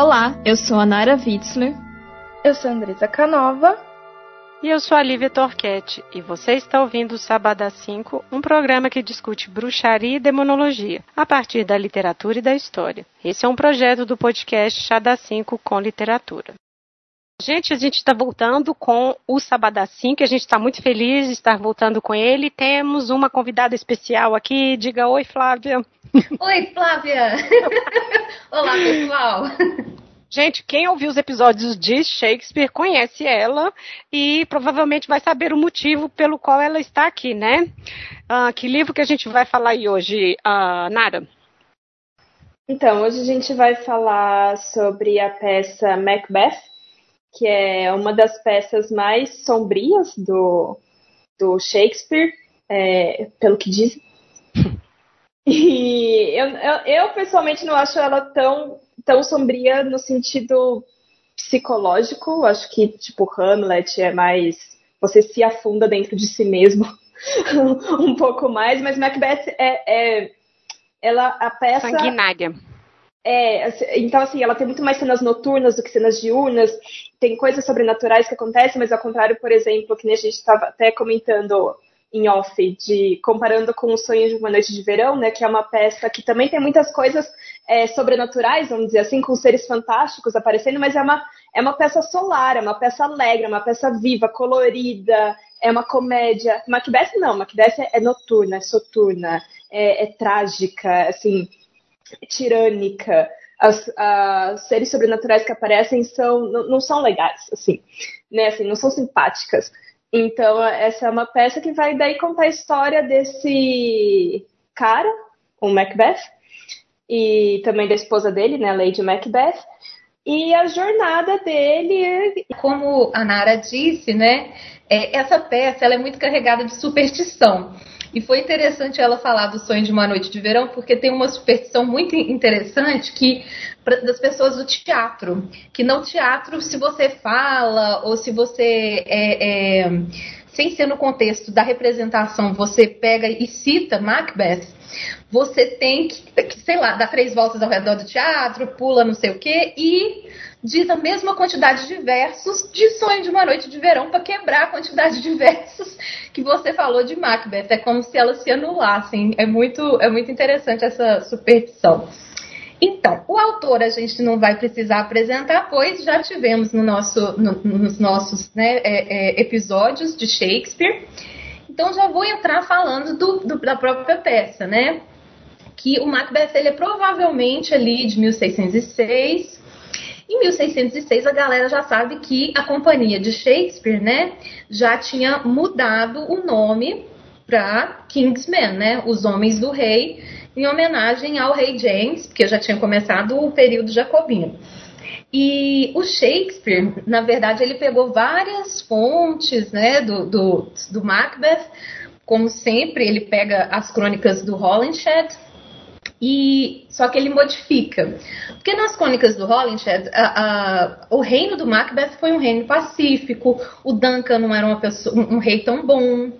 Olá, eu sou a Nara Witzler. Eu sou a Andresa Canova. E eu sou a Lívia Torquete, e você está ouvindo o Sabadá 5, um programa que discute bruxaria e demonologia, a partir da literatura e da história. Esse é um projeto do podcast Chá da 5 com literatura. Gente, a gente está voltando com o Sabadá 5, a gente está muito feliz de estar voltando com ele. Temos uma convidada especial aqui. Diga oi, Flávia. Oi, Flávia! Olá, pessoal! Gente, quem ouviu os episódios de Shakespeare conhece ela e provavelmente vai saber o motivo pelo qual ela está aqui, né? Uh, que livro que a gente vai falar aí hoje, uh, Nara? Então, hoje a gente vai falar sobre a peça Macbeth, que é uma das peças mais sombrias do, do Shakespeare, é, pelo que dizem. E eu, eu, eu, pessoalmente não acho ela tão, tão sombria no sentido psicológico. Acho que, tipo, Hamlet é mais. Você se afunda dentro de si mesmo um pouco mais, mas Macbeth é, é ela a peça sanguinária. É, então, assim, ela tem muito mais cenas noturnas do que cenas diurnas. Tem coisas sobrenaturais que acontecem, mas ao contrário, por exemplo, que nem a gente estava até comentando em off, de comparando com o Sonho de uma Noite de Verão, né, que é uma peça que também tem muitas coisas é, sobrenaturais, vamos dizer assim, com seres fantásticos aparecendo, mas é uma, é uma peça solar, é uma peça alegre, é uma peça viva, colorida, é uma comédia. Macbeth não, Macbeth é, é noturna, é soturna, é, é trágica, assim, tirânica. As, as, seres sobrenaturais que aparecem são não, não, são legais, assim, né? Assim, não são simpáticas. Então, essa é uma peça que vai daí contar a história desse cara, o Macbeth, e também da esposa dele, né, Lady Macbeth, e a jornada dele. Como a Nara disse, né, é, essa peça ela é muito carregada de superstição. E foi interessante ela falar do sonho de uma noite de verão, porque tem uma superstição muito interessante que das pessoas do teatro, que no teatro, se você fala ou se você é, é, sem ser no contexto da representação, você pega e cita Macbeth, você tem que, sei lá, dar três voltas ao redor do teatro, pula não sei o quê e diz a mesma quantidade de versos de Sonho de uma Noite de Verão para quebrar a quantidade de versos que você falou de Macbeth. É como se elas se anulassem. É muito, é muito interessante essa superstição. Então, o autor a gente não vai precisar apresentar, pois já tivemos no nosso, no, nos nossos né, é, é, episódios de Shakespeare. Então, já vou entrar falando do, do, da própria peça, né? Que o Macbeth ele é provavelmente ali de 1606 em 1606, a galera já sabe que a companhia de Shakespeare, né, já tinha mudado o nome para Kingsmen, né, os homens do rei, em homenagem ao rei James, porque já tinha começado o período jacobino. E o Shakespeare, na verdade, ele pegou várias fontes né, do, do, do Macbeth, como sempre, ele pega as crônicas do Holinshed, e só que ele modifica. Porque nas crônicas do Holinshed, a, a, o reino do Macbeth foi um reino pacífico, o Duncan não era uma pessoa, um, um rei tão bom.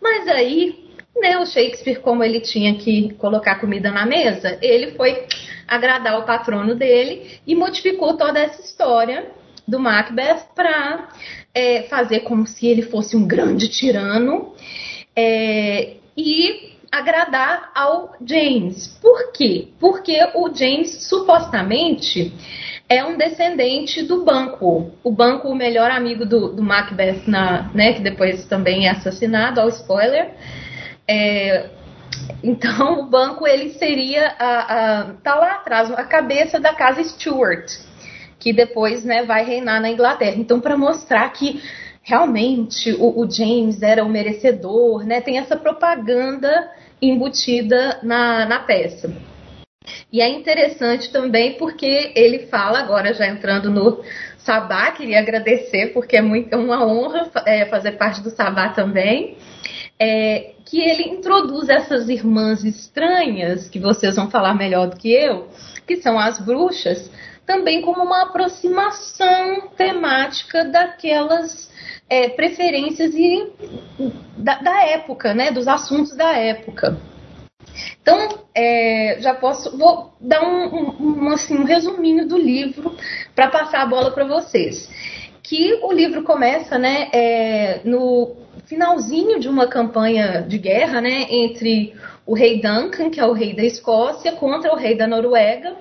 Mas aí, né, o Shakespeare, como ele tinha que colocar comida na mesa, ele foi agradar o patrono dele e modificou toda essa história do Macbeth para é, fazer como se ele fosse um grande tirano. É, e agradar ao James. Por quê? Porque o James supostamente é um descendente do banco. O banco, o melhor amigo do, do Macbeth, na, né, que depois também é assassinado, ao spoiler. É, então, o banco ele seria a, a, tá lá atrás, a cabeça da casa Stuart, que depois né, vai reinar na Inglaterra. Então, para mostrar que realmente o, o, James era o merecedor, né, tem essa propaganda embutida na, na peça. E é interessante também porque ele fala, agora já entrando no Sabá, queria agradecer, porque é, muito, é uma honra é, fazer parte do Sabá também, é, que ele introduz essas irmãs estranhas, que vocês vão falar melhor do que eu, que são as bruxas, também como uma aproximação temática daquelas é, preferências e da, da, época, né, dos assuntos da época. Então, é, já posso. Vou dar um, um, assim, um resuminho do livro para passar a bola para vocês. Que o livro começa né, é, no finalzinho de uma campanha de guerra né, entre o rei Duncan, que é o rei da Escócia, contra o rei da Noruega.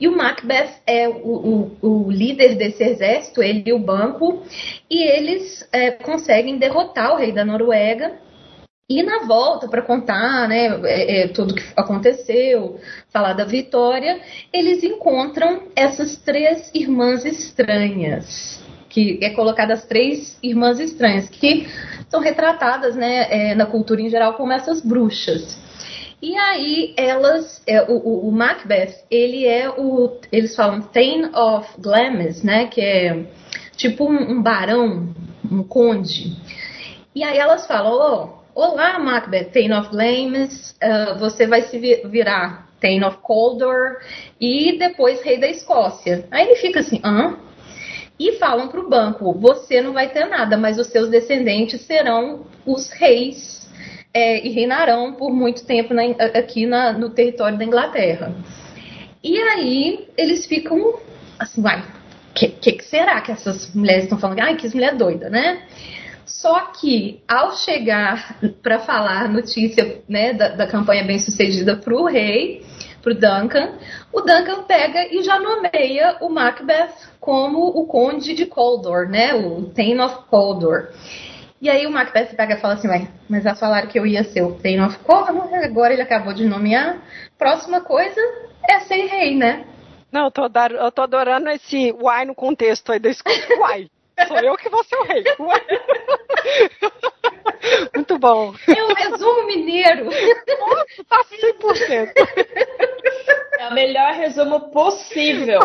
E o Macbeth é o, o, o líder desse exército, ele e o banco, e eles é, conseguem derrotar o rei da Noruega e na volta, para contar né, é, é, tudo que aconteceu, falar da vitória, eles encontram essas três irmãs estranhas, que é colocadas três irmãs estranhas, que são retratadas né, é, na cultura em geral como essas bruxas. E aí elas, é, o, o, Macbeth, ele é o, eles falam Thane of Glamis, né, que é tipo um, um barão, um conde. E aí elas falam, oh, Olá, Macbeth, Thane of Glamis, uh, você vai se virar Thane of Caldor e depois Rei da Escócia. Aí ele fica assim, hã? E falam para o banco, você não vai ter nada, mas os seus descendentes serão os reis é, e reinarão por muito tempo na, aqui na, no território da Inglaterra. E aí eles ficam assim, vai, o que, que, será que essas mulheres estão falando? Ai, que mulher doida, né? Só que ao chegar para falar a notícia né, da, da campanha bem sucedida para o rei, para o Duncan, o Duncan pega e já nomeia o Macbeth como o conde de Coldor, né, o Thane of Coldor. E aí o Macbeth pega e fala assim, Ué, mas já falaram que eu ia ser o Thane of Coldor, agora ele acabou de nomear. Próxima coisa é ser rei, né? Não, eu tô, eu tô adorando esse why no contexto aí da escuta. Why? Sou eu que vou ser o rei. Muito bom. É um resumo mineiro. Nossa, tá 100%. É o melhor resumo possível.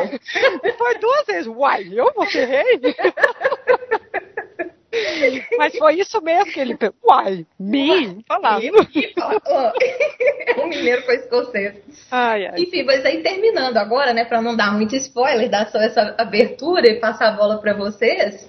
Foi duas vezes. Uai, eu vou ser rei? Mas foi isso mesmo que ele pensou. Uai, me? Falar. o mineiro foi escocês. Ai, ai. Enfim, mas aí terminando agora, né, para não dar muito spoiler, dar só essa abertura e passar a bola para vocês.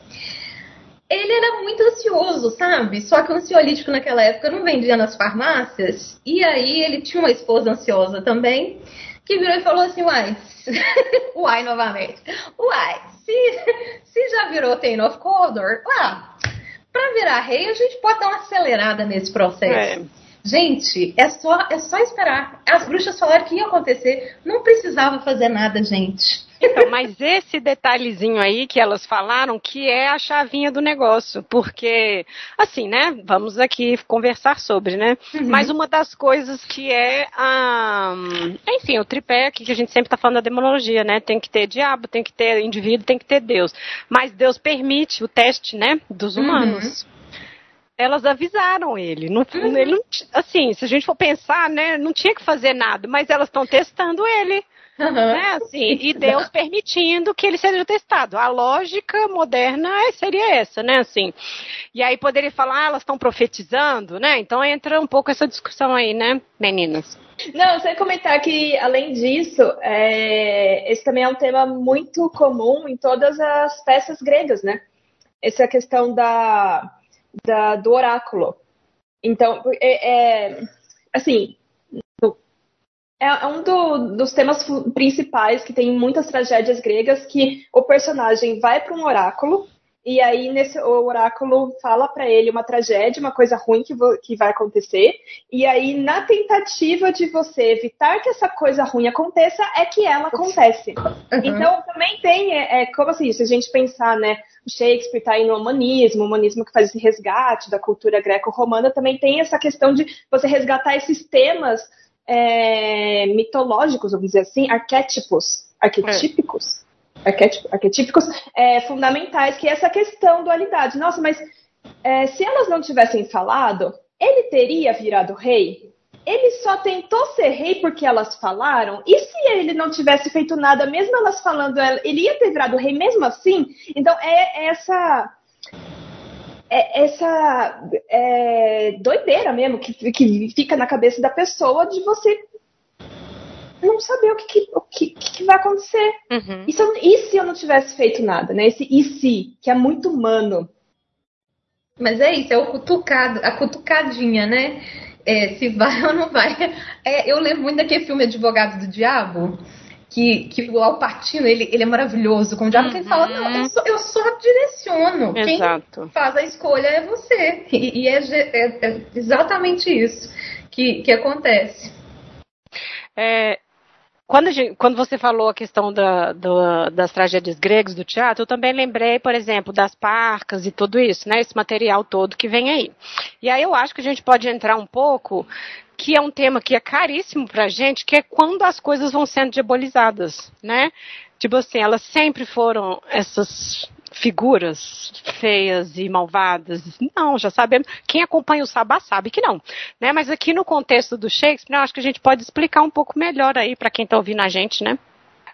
Ele era muito ansioso, sabe? Só que o ansiolítico naquela época não vendia nas farmácias. E aí ele tinha uma esposa ansiosa também, que virou e falou assim: Uai, uai novamente. Uai, se, se já virou Tain of Cawdor, ah, para virar rei a gente pode dar uma acelerada nesse processo. É. Gente, é só, é só esperar. As bruxas falaram que ia acontecer. Não precisava fazer nada, gente. Então, mas esse detalhezinho aí que elas falaram que é a chavinha do negócio, porque, assim, né, vamos aqui conversar sobre, né, uhum. mas uma das coisas que é, a, enfim, o tripé que a gente sempre está falando da demonologia, né, tem que ter diabo, tem que ter indivíduo, tem que ter Deus, mas Deus permite o teste, né, dos humanos. Uhum elas avisaram ele. Não, uhum. ele não, assim, se a gente for pensar, né, não tinha que fazer nada, mas elas estão testando ele. Né, assim, e Deus permitindo que ele seja testado. A lógica moderna seria essa, né? Assim. E aí poderia falar, ah, elas estão profetizando, né? Então entra um pouco essa discussão aí, né, meninas? Não, você comentar que, além disso, é, esse também é um tema muito comum em todas as peças gregas, né? Essa questão da, da do oráculo. Então, é, é assim, é, é um do, dos temas principais que tem muitas tragédias gregas que o personagem vai para um oráculo e aí nesse o oráculo fala para ele uma tragédia, uma coisa ruim que, que vai acontecer e aí na tentativa de você evitar que essa coisa ruim aconteça é que ela acontece. Uhum. Então também tem é, é, como assim se a gente pensar né o Shakespeare está aí no humanismo, o humanismo que faz esse resgate da cultura greco-romana, também tem essa questão de você resgatar esses temas é, mitológicos, vamos dizer assim, arquétipos, arquetípicos, é. arquetípicos é, fundamentais, que é essa questão dualidade. Nossa, mas é, se elas não tivessem falado, ele teria virado rei? Ele só tentou ser rei porque elas falaram? E se ele não tivesse feito nada, mesmo elas falando, ele ia ter virado rei mesmo assim? Então, é essa é essa é, doideira mesmo que, que fica na cabeça da pessoa de você não saber o que, que o que, que, vai acontecer. Uhum. E, se eu, e se eu não tivesse feito nada, né? Esse e se, que é muito humano. Mas é isso, é o cutucado, a cutucadinha, né? é, se vai ou não vai. É, eu lembro muito daquele filme Advogado do Diabo, que, que o Alpatino, ele, ele é maravilhoso com o diabo, uhum. que ele fala, não, eu só, eu só direciono. Exato. Quem faz a escolha é você. E, e é, é, é, exatamente isso que, que acontece. É, quando, quando, você falou a questão da, das tragédias gregas do teatro, eu também lembrei, por exemplo, das parcas e tudo isso, né? Esse material todo que vem aí. E aí eu acho que a gente pode entrar um pouco, que é um tema que é caríssimo pra gente, que é quando as coisas vão sendo diabolizadas, né? Tipo assim, elas sempre foram essas figuras feias e malvadas. Não, já sabemos. Quem acompanha o Sabá sabe que não. Né? Mas aqui no contexto do Shakespeare, eu acho que a gente pode explicar um pouco melhor aí para quem está ouvindo a gente, né?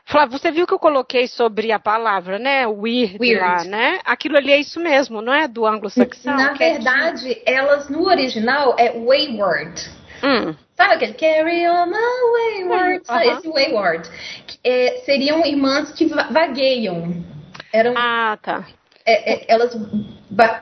Flávio, você viu que eu coloquei sobre a palavra, né? Weird, Weird. lá, né? Aquilo ali é isso mesmo, não é? Do anglo-saxão? Na verdade, é elas no original é wayward. Hum. Sabe aquele carry on my wayward? Uh -huh. Esse wayward. É, seriam irmãs que vagueiam. Eram, ah, tá. É, é, elas.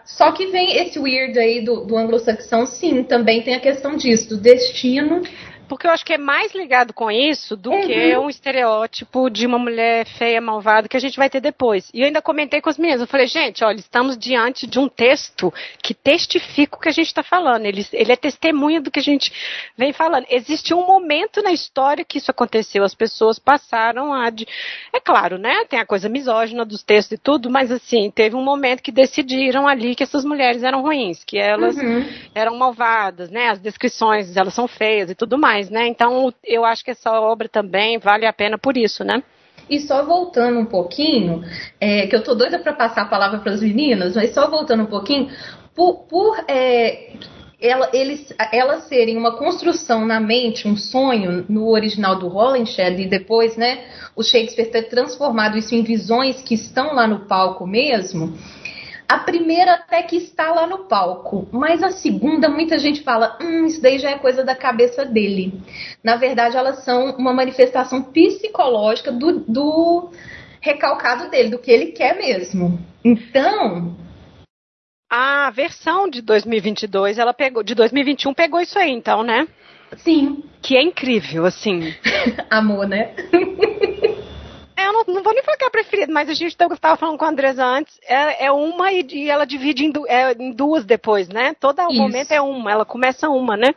Só que vem esse weird aí do, do anglo-saxão, sim, também tem a questão disso, do destino porque eu acho que é mais ligado com isso do uhum. que um estereótipo de uma mulher feia, malvada, que a gente vai ter depois. E eu ainda comentei com as meninas, eu falei, gente, olha, estamos diante de um texto que testifica o que a gente está falando. Ele, ele é testemunha do que a gente vem falando. Existe um momento na história que isso aconteceu, as pessoas passaram a. De... É claro, né? Tem a coisa misógina dos textos e tudo, mas assim, teve um momento que decidiram ali que essas mulheres eram ruins, que elas uhum. eram malvadas, né? As descrições, elas são feias e tudo mais mais, né? Então eu acho que essa obra também vale a pena por isso, né? E só voltando um pouquinho, é, que eu tô doida para passar a palavra para as meninas, mas só voltando um pouquinho, por, por é, ela, eles, elas serem uma construção na mente, um sonho no original do Holinshed e depois, né, o Shakespeare ter transformado isso em visões que estão lá no palco mesmo, a primeira até que está lá no palco, mas a segunda muita gente fala, hum, isso daí já é coisa da cabeça dele. Na verdade, elas são uma manifestação psicológica do, do recalcado dele, do que ele quer mesmo. Então, a versão de 2022, ela pegou, de 2021 pegou isso aí, então, né? Sim. Que é incrível, assim. Amor, né? eu não, não, vou nem falar que é a preferida, mas a gente estava falando com a Andresa antes, é, é uma e, e, ela divide em, du, é, em, duas depois, né? Todo o momento é uma, ela começa uma, né?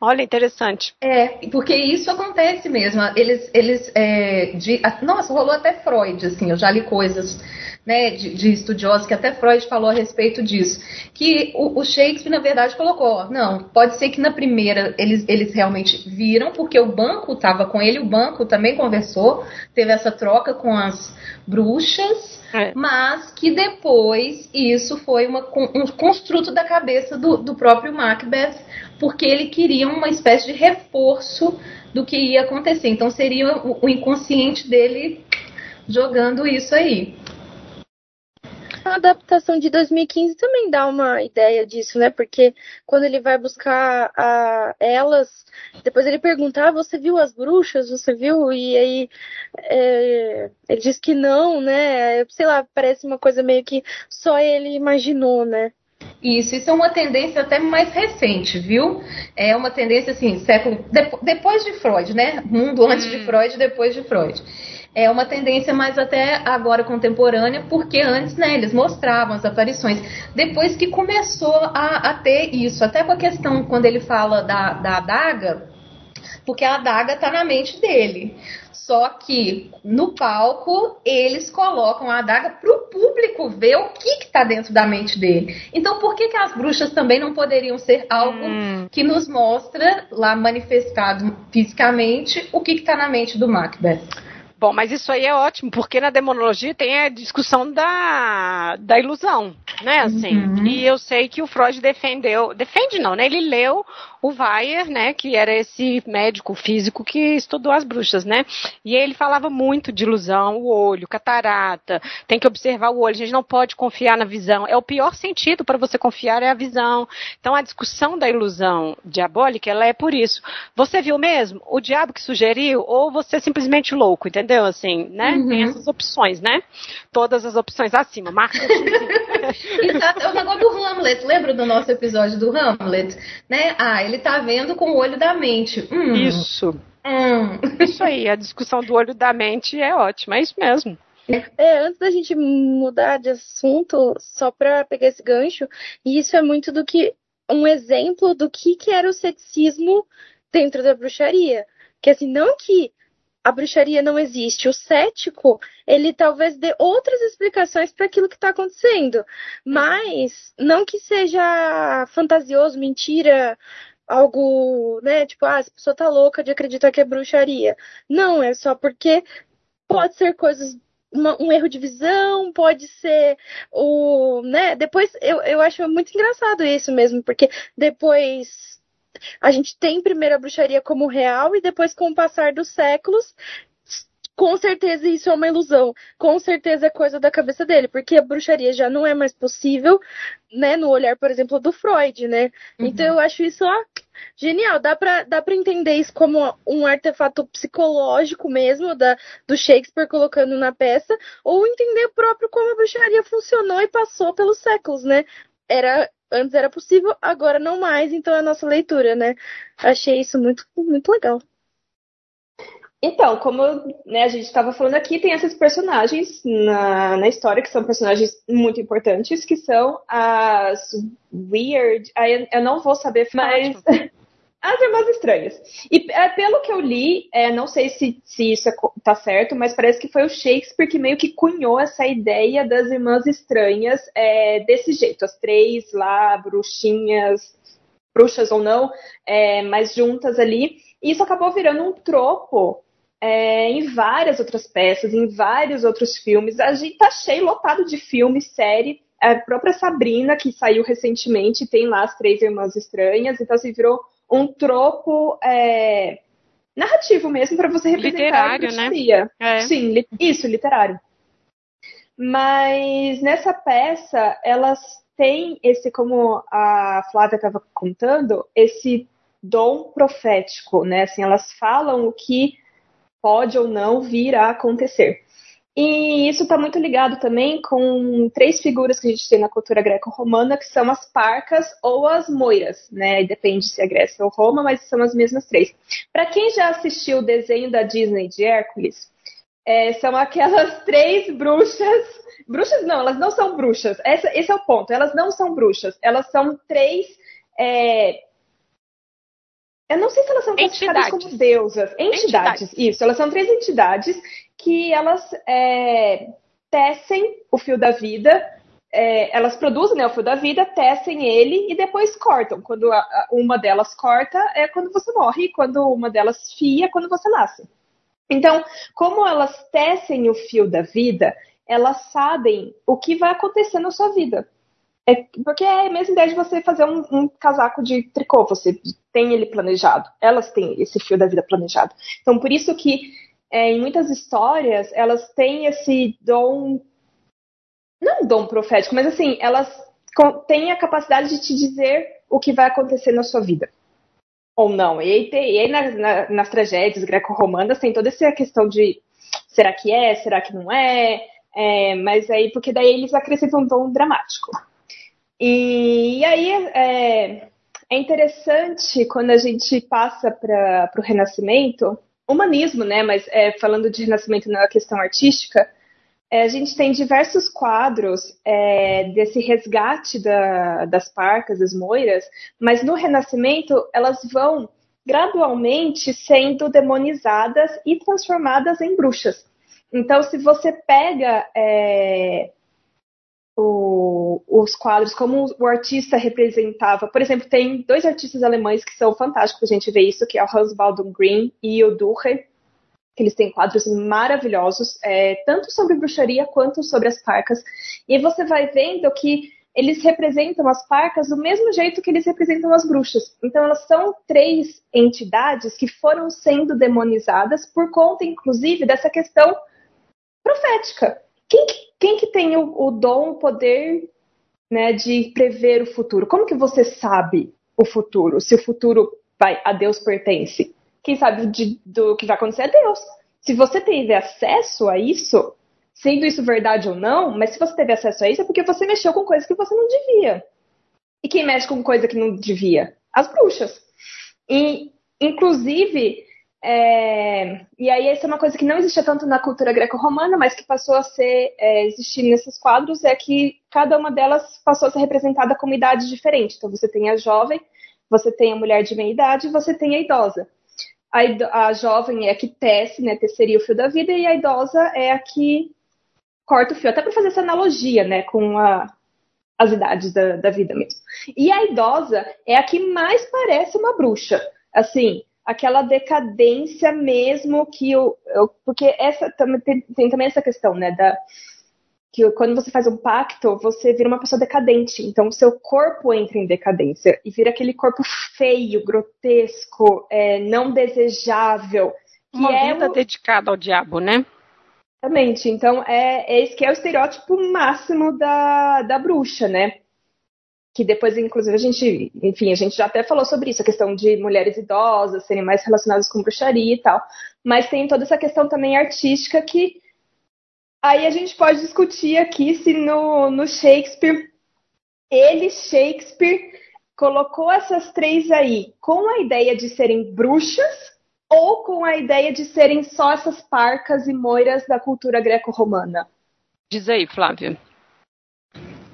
Olha, interessante. É, porque isso acontece mesmo. Eles, eles, é, de, nossa, rolou até Freud, assim, eu já li coisas né, de, de, estudiosos, que até Freud falou a respeito disso, que o, o, Shakespeare, na verdade, colocou, não, pode ser que na primeira eles, eles realmente viram, porque o banco estava com ele, o banco também conversou, teve essa troca com as bruxas, é. mas que depois isso foi uma, um construto da cabeça do, do próprio Macbeth, porque ele queria uma espécie de reforço do que ia acontecer. Então seria o, o inconsciente dele jogando isso aí. A adaptação de 2015 também dá uma ideia disso, né? Porque quando ele vai buscar a, elas, depois ele pergunta: ah, você viu as bruxas? Você viu? E aí é, ele diz que não, né? Sei lá, parece uma coisa meio que só ele imaginou, né? Isso, isso é uma tendência até mais recente, viu? É uma tendência assim, século depois de Freud, né? Mundo antes hum. de Freud, depois de Freud é uma tendência mais até agora contemporânea, porque antes né, eles mostravam as aparições. Depois que começou a, a ter isso, até com a questão quando ele fala da, da adaga, porque a adaga está na mente dele. Só que no palco eles colocam a adaga para o público ver o que está dentro da mente dele. Então por que, que as bruxas também não poderiam ser algo hum. que nos mostra lá manifestado fisicamente o que está na mente do Macbeth? Bom, mas isso aí é ótimo, porque na demonologia tem a discussão da, da ilusão, né, assim. Uhum. E eu sei que o Freud defendeu, defende não, né, ele leu o Weyer, né, que era esse médico físico que estudou as bruxas, né, e ele falava muito de ilusão, o olho, catarata, tem que observar o olho, a gente não pode confiar na visão, é o pior sentido para você confiar é a visão. Então a discussão da ilusão diabólica, ela é por isso. Você viu mesmo? O diabo que sugeriu ou você é simplesmente louco, entendeu? Entendeu? Assim, né? Uhum. Tem essas opções, né? Todas as opções acima, marca Exato, é o negócio do Hamlet, lembra do nosso episódio do Hamlet? Né? Ah, ele tá vendo com o olho da mente. Hum. Isso. Hum. Isso aí, a discussão do olho da mente é ótima, é isso mesmo. É, antes da gente mudar de assunto, só para pegar esse gancho, isso é muito do que um exemplo do que, que era o ceticismo dentro da bruxaria. Que assim, não que a bruxaria não existe, o cético, ele talvez dê outras explicações para aquilo que está acontecendo, mas não que seja fantasioso, mentira, algo, né, tipo, ah, essa pessoa tá louca de acreditar que é bruxaria. Não, é só porque pode ser coisas uma, um erro de visão, pode ser o. né? Depois eu, eu acho muito engraçado isso mesmo, porque depois a gente tem primeiro a bruxaria como real e depois, com o passar dos séculos, com certeza isso é uma ilusão. Com certeza é coisa da cabeça dele, porque a bruxaria já não é mais possível, né, no olhar, por exemplo, do Freud, né? Uhum. Então eu acho isso ó, genial. Dá pra, dá pra entender isso como um artefato psicológico mesmo da, do Shakespeare colocando na peça, ou entender próprio como a bruxaria funcionou e passou pelos séculos, né? Era antes era possível, agora não mais, então é a nossa leitura, né? Achei isso muito, muito legal. Então, como né, a gente estava falando aqui, tem esses personagens na, na história que são personagens muito importantes, que são as Weird. Eu não vou saber, mas. As Irmãs Estranhas. E é, pelo que eu li, é, não sei se, se isso é, tá certo, mas parece que foi o Shakespeare que meio que cunhou essa ideia das Irmãs Estranhas é, desse jeito. As três lá, bruxinhas, bruxas ou não, é, mas juntas ali. E isso acabou virando um tropo é, em várias outras peças, em vários outros filmes. A gente tá cheio, lotado de filme, série. A própria Sabrina, que saiu recentemente, tem lá as três irmãs estranhas, então assim, virou um tropo é, narrativo mesmo para você representar literário, a né? É. Sim, isso, literário. Mas nessa peça, elas têm esse, como a Flávia estava contando, esse dom profético, né? Assim, elas falam o que pode ou não vir a acontecer. E isso está muito ligado também com três figuras que a gente tem na cultura greco-romana, que são as parcas ou as moiras, né? Depende se é Grécia ou Roma, mas são as mesmas três. Para quem já assistiu o desenho da Disney de Hércules, é, são aquelas três bruxas. Bruxas não, elas não são bruxas. Essa, esse é o ponto. Elas não são bruxas. Elas são três é, eu não sei se elas são classificadas como deusas. Entidades, entidades, isso. Elas são três entidades que elas é, tecem o fio da vida, é, elas produzem né, o fio da vida, tecem ele e depois cortam. Quando a, uma delas corta, é quando você morre, e quando uma delas fia, é quando você nasce. Então, como elas tecem o fio da vida, elas sabem o que vai acontecer na sua vida. É, porque é a mesma ideia de você fazer um, um, casaco de tricô, você tem ele planejado, elas têm esse fio da vida planejado. Então, por isso que é, em muitas histórias elas têm esse dom, não dom profético, mas assim, elas têm a capacidade de te dizer o que vai acontecer na sua vida. Ou não. E aí, tem, e aí na, na, nas tragédias greco-romanas tem toda essa questão de será que é, será que não é, é mas aí, porque daí eles acrescentam um tom dramático. E, e aí é, é, interessante quando a gente passa para o Renascimento, humanismo, né? Mas é, falando de Renascimento na questão artística, é, a gente tem diversos quadros é, desse resgate da, das parcas, das moiras, mas no Renascimento elas vão gradualmente sendo demonizadas e transformadas em bruxas. Então, se você pega é, o, os quadros, como o artista representava. Por exemplo, tem dois artistas alemães que são fantásticos, a gente vê isso, que é o Hans Baldung Green e o Ducher, que eles têm quadros maravilhosos, é, tanto sobre bruxaria quanto sobre as parcas. E você vai vendo que eles representam as parcas do mesmo jeito que eles representam as bruxas. Então elas são três entidades que foram sendo demonizadas por conta, inclusive, dessa questão profética. Quem que quem que tem o, o dom, o poder né, de prever o futuro? Como que você sabe o futuro? Se o futuro vai a Deus pertence? Quem sabe de, do que vai acontecer é Deus. Se você teve acesso a isso, sendo isso verdade ou não, mas se você teve acesso a isso é porque você mexeu com coisas que você não devia. E quem mexe com coisa que não devia? As bruxas. E, inclusive, é, e aí essa é uma coisa que não existia tanto na cultura greco-romana, mas que passou a ser é, existir nesses quadros, é que cada uma delas passou a ser representada com uma idade diferente. Então você tem a jovem, você tem a mulher de meia idade e você tem a idosa. A, a jovem é a que tece, né, teceria o fio da vida, e a idosa é a que corta o fio, até para fazer essa analogia, né, com a, as idades da, da vida mesmo. E a idosa é a que mais parece uma bruxa. Assim, aquela decadência mesmo que o. Porque essa tem, tem também essa questão, né? Da, que quando você faz um pacto, você vira uma pessoa decadente. Então, o seu corpo entra em decadência e vira aquele corpo feio, grotesco, é, não desejável. Uma é vida o... dedicada ao diabo, né? Exatamente. Então, é, é esse que é o estereótipo máximo da, da bruxa, né? Que depois, inclusive, a gente, enfim, a gente já até falou sobre isso, a questão de mulheres idosas serem mais relacionadas com bruxaria e tal. Mas tem toda essa questão também artística que Aí a gente pode discutir aqui se no, no Shakespeare, ele, Shakespeare, colocou essas três aí com a ideia de serem bruxas ou com a ideia de serem só essas parcas e moiras da cultura greco-romana? Diz aí, Flávia.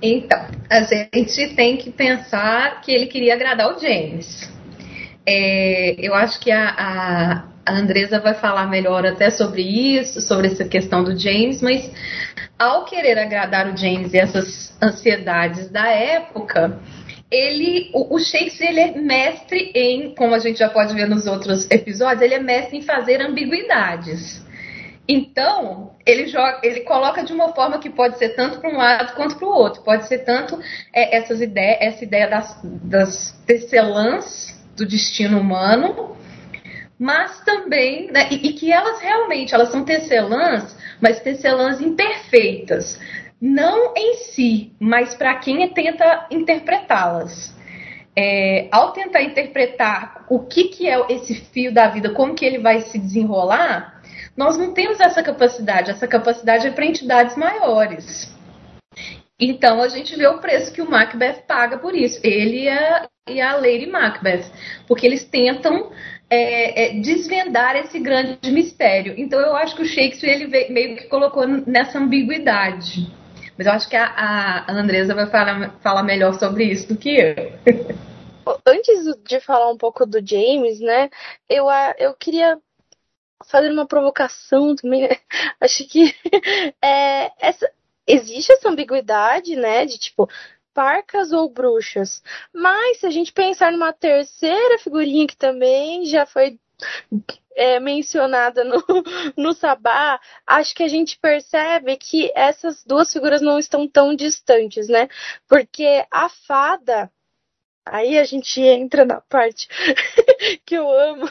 Então, a gente tem que pensar que ele queria agradar o James. É, eu acho que a, a, Andresa vai falar melhor até sobre isso, sobre essa questão do James, mas ao querer agradar o James e essas ansiedades da época, ele, o, o Shakespeare ele é mestre em, como a gente já pode ver nos outros episódios, ele é mestre em fazer ambiguidades. Então, ele joga, ele coloca de uma forma que pode ser tanto para um lado quanto para o outro. Pode ser tanto é, essas ideias, essa ideia das, das tecelãs do destino humano, mas também, né, e, e, que elas realmente, elas são tecelãs, mas tecelãs imperfeitas. Não em si, mas para quem tenta interpretá-las. É, ao tentar interpretar o que, que é esse fio da vida, como que ele vai se desenrolar, nós não temos essa capacidade. Essa capacidade é para entidades maiores. Então a gente vê o preço que o Macbeth paga por isso. Ele e a, e a Lady Macbeth. Porque eles tentam é, é, desvendar esse grande mistério. Então eu acho que o Shakespeare ele veio, meio que colocou nessa ambiguidade. Mas eu acho que a, a Andresa vai falar, falar melhor sobre isso do que eu. Antes de falar um pouco do James, né, eu, eu queria fazer uma provocação também. Acho que é, essa, existe essa ambiguidade, né, de tipo, parcas ou bruxas. Mas se a gente pensar numa terceira figurinha que também já foi é, mencionada no, no Sabá, acho que a gente percebe que essas duas figuras não estão tão distantes, né? Porque a fada. Aí a gente entra na parte que eu amo.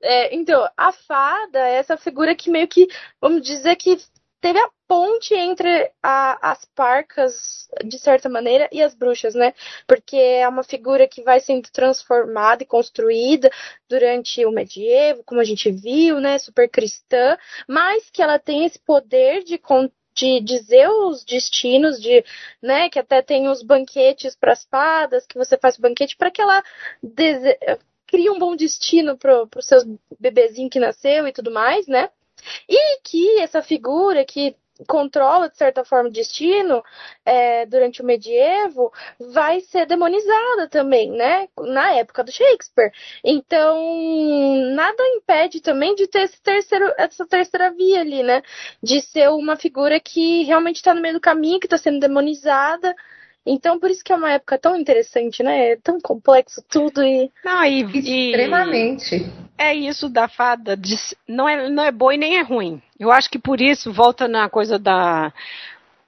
É, então, a fada é essa figura que meio que, vamos dizer que teve a ponte entre a, as parcas, de certa maneira, e as bruxas, né? Porque é uma figura que vai sendo transformada e construída durante o medievo, como a gente viu, né? Super cristã, mas que ela tem esse poder de de dizer os destinos, de, né, que até tem os banquetes para as fadas, que você faz banquete para que ela dese... crie um bom destino para os seus bebezinhos que nasceu e tudo mais, né? E que essa figura que controla, de certa forma, o destino é, durante o medievo, vai ser demonizada também, né? Na época do Shakespeare. Então, nada impede também de ter terceiro, essa terceira via ali, né? De ser uma figura que realmente está no meio do caminho, que está sendo demonizada. Então, por isso que é uma época tão interessante, né? É tão complexo tudo e. Não, e, e... Extremamente é isso da fada, de, não, é, não é boa e nem é ruim. Eu acho que por isso, volta na coisa da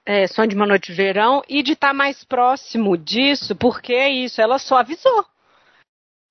é, Sonho de uma Noite de Verão, e de estar tá mais próximo disso, porque é isso, ela só avisou.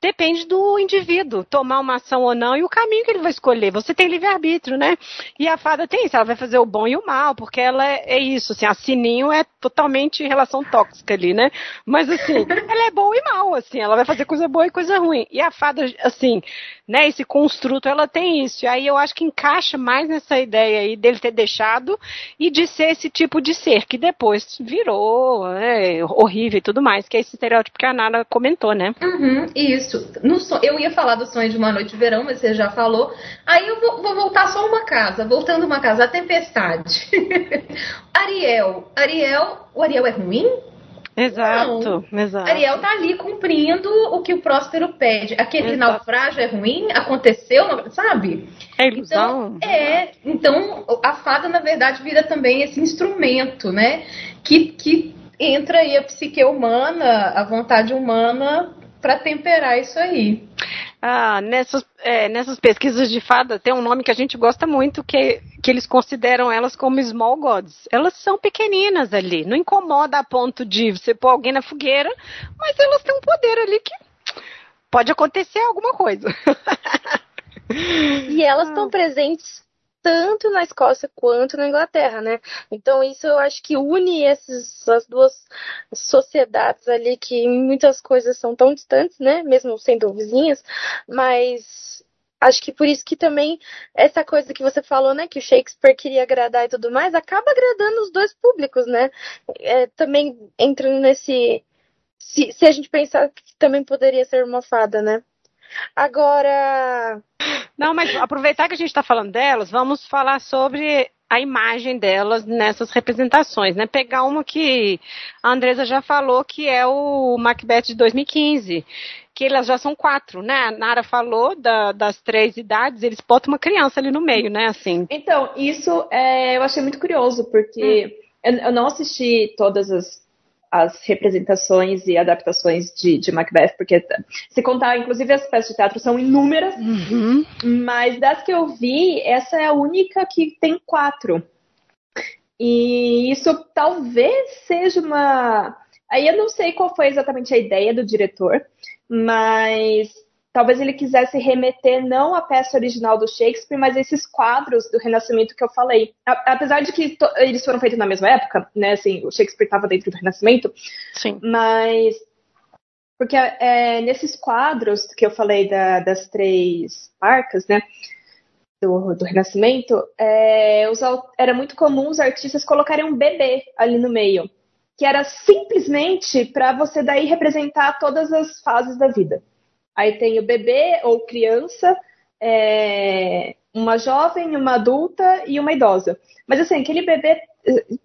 Depende do indivíduo tomar uma ação ou não e o caminho que ele vai escolher. Você tem livre-arbítrio, né? E a fada tem isso, ela vai fazer o bom e o mal, porque ela é, é isso, assim, a sininho é totalmente relação tóxica ali, né? Mas assim, ela é boa e mal, assim, ela vai fazer coisa boa e coisa ruim. E a fada, assim, né, esse construto, ela tem isso. E aí eu acho que encaixa mais nessa ideia aí dele ter deixado e de ser esse tipo de ser, que depois virou é, horrível e tudo mais, que é esse estereótipo que a Nara comentou, né? Uhum, isso. No, eu ia falar do sonho de uma noite de verão, mas você já falou. Aí eu vou, vou voltar só uma casa, voltando uma casa, a tempestade. Ariel. Ariel, o Ariel é ruim? Exato, Não. exato. Ariel tá ali cumprindo o que o Próspero pede. Aquele exato. naufrágio é ruim, aconteceu, sabe? É ilusão. Então, é, então a fada, na verdade, vira também esse instrumento, né? Que, que entra aí a psique humana, a vontade humana para temperar isso aí. Ah, nessas, é, nessas pesquisas de fada tem um nome que a gente gosta muito, que, que eles consideram elas como small gods. Elas são pequeninas ali, não incomoda a ponto de você pôr alguém na fogueira, mas elas têm um poder ali que pode acontecer alguma coisa. e elas estão presentes tanto na Escócia quanto na Inglaterra, né? Então isso eu acho que une essas as duas sociedades ali que muitas coisas são tão distantes, né? Mesmo sendo vizinhas, mas acho que por isso que também essa coisa que você falou, né, que o Shakespeare queria agradar e tudo mais, acaba agradando os dois públicos, né? É, também entrando nesse se, se a gente pensar que também poderia ser uma fada, né? Agora. Não, mas aproveitar que a gente está falando delas, vamos falar sobre a imagem delas nessas representações, né? Pegar uma que a Andresa já falou, que é o Macbeth de 2015, que elas já são quatro, né? A Nara falou da, das três idades, eles botam uma criança ali no meio, né? Assim. Então, isso é, eu achei muito curioso, porque hum. eu, eu não assisti todas as as representações e adaptações de, de Macbeth, porque se contar, inclusive as peças de teatro são inúmeras, uhum. mas das que eu vi, essa é a única que tem quatro. E isso talvez seja uma. Aí eu não sei qual foi exatamente a ideia do diretor, mas talvez ele quisesse remeter não à peça original do Shakespeare, mas a esses quadros do Renascimento que eu falei. A, apesar de que eles foram feitos na mesma época, né? Assim, o Shakespeare estava dentro do Renascimento. Sim. Mas porque é, nesses quadros que eu falei da, das três arcas, né? Do, do Renascimento, é, os, era muito comum os artistas colocarem um bebê ali no meio, que era simplesmente para você daí representar todas as fases da vida. Aí tem o bebê ou criança, é, uma jovem, uma adulta e uma idosa. Mas assim, aquele bebê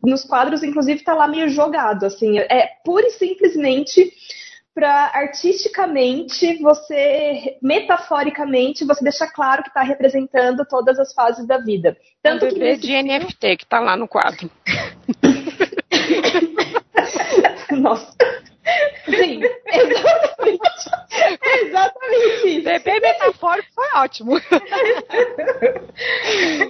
nos quadros, inclusive, está lá meio jogado, assim, é pura e simplesmente para artisticamente você, metaforicamente, você deixar claro que está representando todas as fases da vida. Tanto um bebê que de NFT que está lá no quadro. Nossa. Sim, exatamente. exatamente isso. Bebê metafórico foi ótimo. e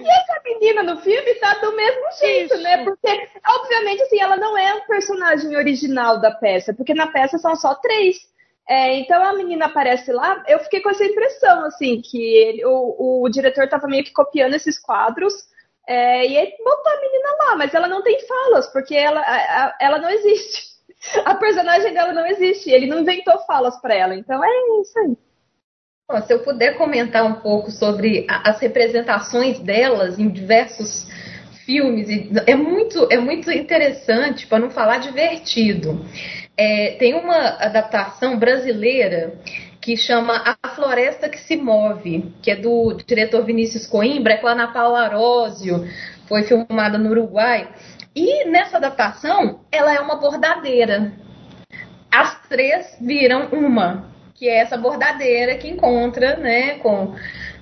essa menina no filme tá do mesmo jeito, isso. né? Porque, obviamente, assim, ela não é um personagem original da peça, porque na peça são só três. É, então a menina aparece lá, eu fiquei com essa impressão, assim, que ele, o, o diretor estava meio que copiando esses quadros é, e ele botou a menina lá, mas ela não tem falas, porque ela, a, ela não existe a personagem dela não existe. Ele não inventou falas para ela. Então é isso aí. Bom, se eu puder comentar um pouco sobre as representações delas em diversos filmes, é muito, é muito interessante, para não falar divertido. É, tem uma adaptação brasileira que chama A Floresta que se Move, que é do diretor Vinícius Coimbra, é com a Ana Paula Arósio, foi filmada no Uruguai. E nessa adaptação, ela é uma bordadeira. As três viram uma, que é essa bordadeira que encontra, né, com,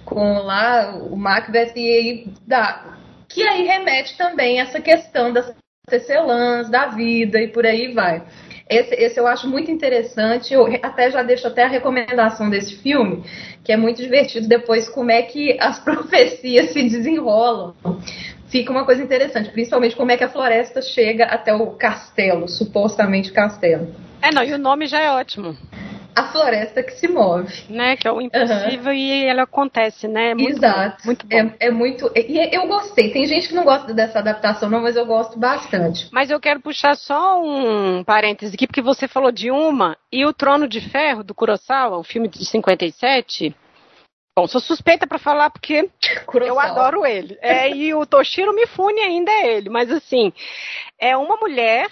com lá o Macbeth e aí dá. Que aí remete também a essa questão das tecelãs, da vida e por aí vai. Esse, esse, eu acho muito interessante. Eu até já deixo até a recomendação desse filme, que é muito divertido depois como é que as profecias se desenrolam fica uma coisa interessante, principalmente como é que a floresta chega até o castelo, supostamente castelo. É, não, e o nome já é ótimo. a floresta que se move. Né, que é o impossível uhum. e ela acontece, né? É muito Exato. Bom, muito bom. É, é muito. E eu gostei. Tem gente que não gosta dessa adaptação, não, mas eu gosto bastante. Mas eu quero puxar só um parêntese aqui, porque você falou de uma e o Trono de Ferro do Kurosawa, o filme de 57. Bom, sou suspeita para falar porque Kurosawa. eu adoro ele. É, e o Toshiro Mifune ainda é ele, mas assim, é uma mulher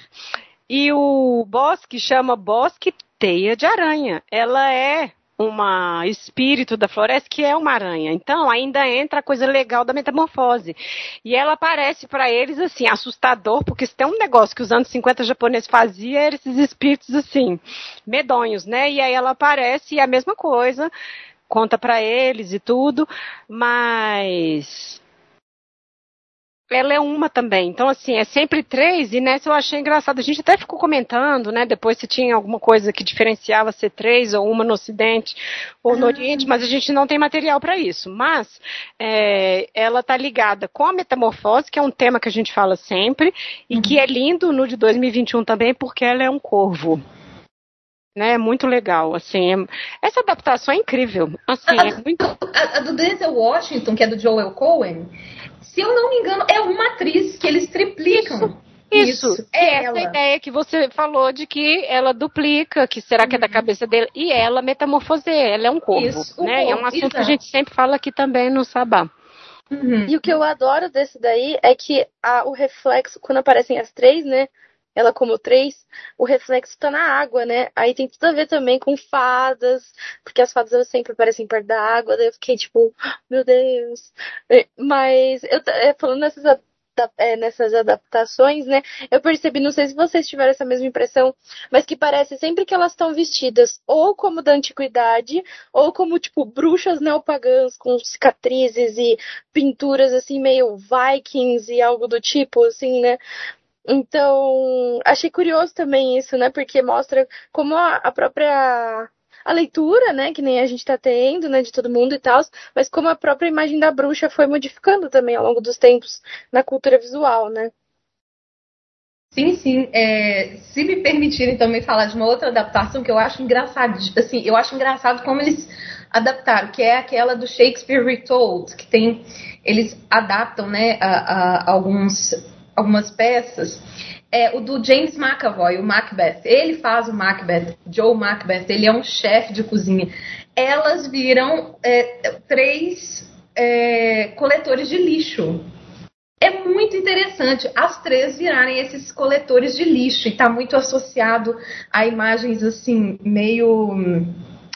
e o bosque chama Bosque Teia de Aranha. Ela é uma espírito da floresta que é uma aranha. Então ainda entra a coisa legal da metamorfose. E ela aparece para eles assim, assustador, porque se tem um negócio que os anos 50 japoneses faziam, eram esses espíritos assim, medonhos, né? E aí ela aparece e é a mesma coisa conta para eles e tudo, mas ela é uma também. Então, assim, é sempre três, e nessa eu achei engraçado. A gente até ficou comentando, né, depois se tinha alguma coisa que diferenciava ser três ou uma no Ocidente ou no ah. Oriente, mas a gente não tem material para isso. Mas é, ela tá ligada com a metamorfose, que é um tema que a gente fala sempre, e uhum. que é lindo no de 2021 também, porque ela é um corvo né? É muito legal, assim. É... Essa adaptação é incrível. Assim, a, é muito... a, a, do Denzel Washington, que é do Joel Cohen, se eu não me engano, é uma atriz que eles triplicam. Isso, Isso é essa ela. ideia que você falou de que ela duplica, que será que é da uhum. cabeça dele, e ela metamorfoseia, ela é um corpo, Isso, né? Corpo, é um assunto exato. que a gente sempre fala aqui também no Sabá. Uhum. E o que eu adoro desse daí é que a, o reflexo, quando aparecem as três, né? Ela como três, o reflexo está na água, né? Aí tem tudo a ver também com fadas, porque as fadas sempre aparecem perto da água, daí eu fiquei tipo, meu Deus. É, mas eu é, falando nessas é, nessas adaptações, né? Eu percebi, não sei se vocês tiveram essa mesma impressão, mas que parece sempre que elas estão vestidas ou como da antiguidade, ou como, tipo, bruxas neopagãs com cicatrizes e pinturas, assim, meio vikings e algo do tipo, assim, né? Então, achei curioso também isso, né? Porque mostra como a, própria a leitura, né, que nem a gente está tendo, né, de todo mundo e tal, mas como a própria imagem da bruxa foi modificando também ao longo dos tempos na cultura visual, né? Sim, sim. É, se me permitirem também falar de uma outra adaptação que eu acho engraçado, assim, eu acho engraçado como eles adaptaram, que é aquela do Shakespeare Retold, que tem, eles adaptam, né, a, a alguns algumas peças, é o do James McAvoy, o Macbeth. Ele faz o Macbeth, Joe Macbeth, ele é um chefe de cozinha. Elas viram é, três é, coletores de lixo. É muito interessante as três virarem esses coletores de lixo e está muito associado a imagens assim, meio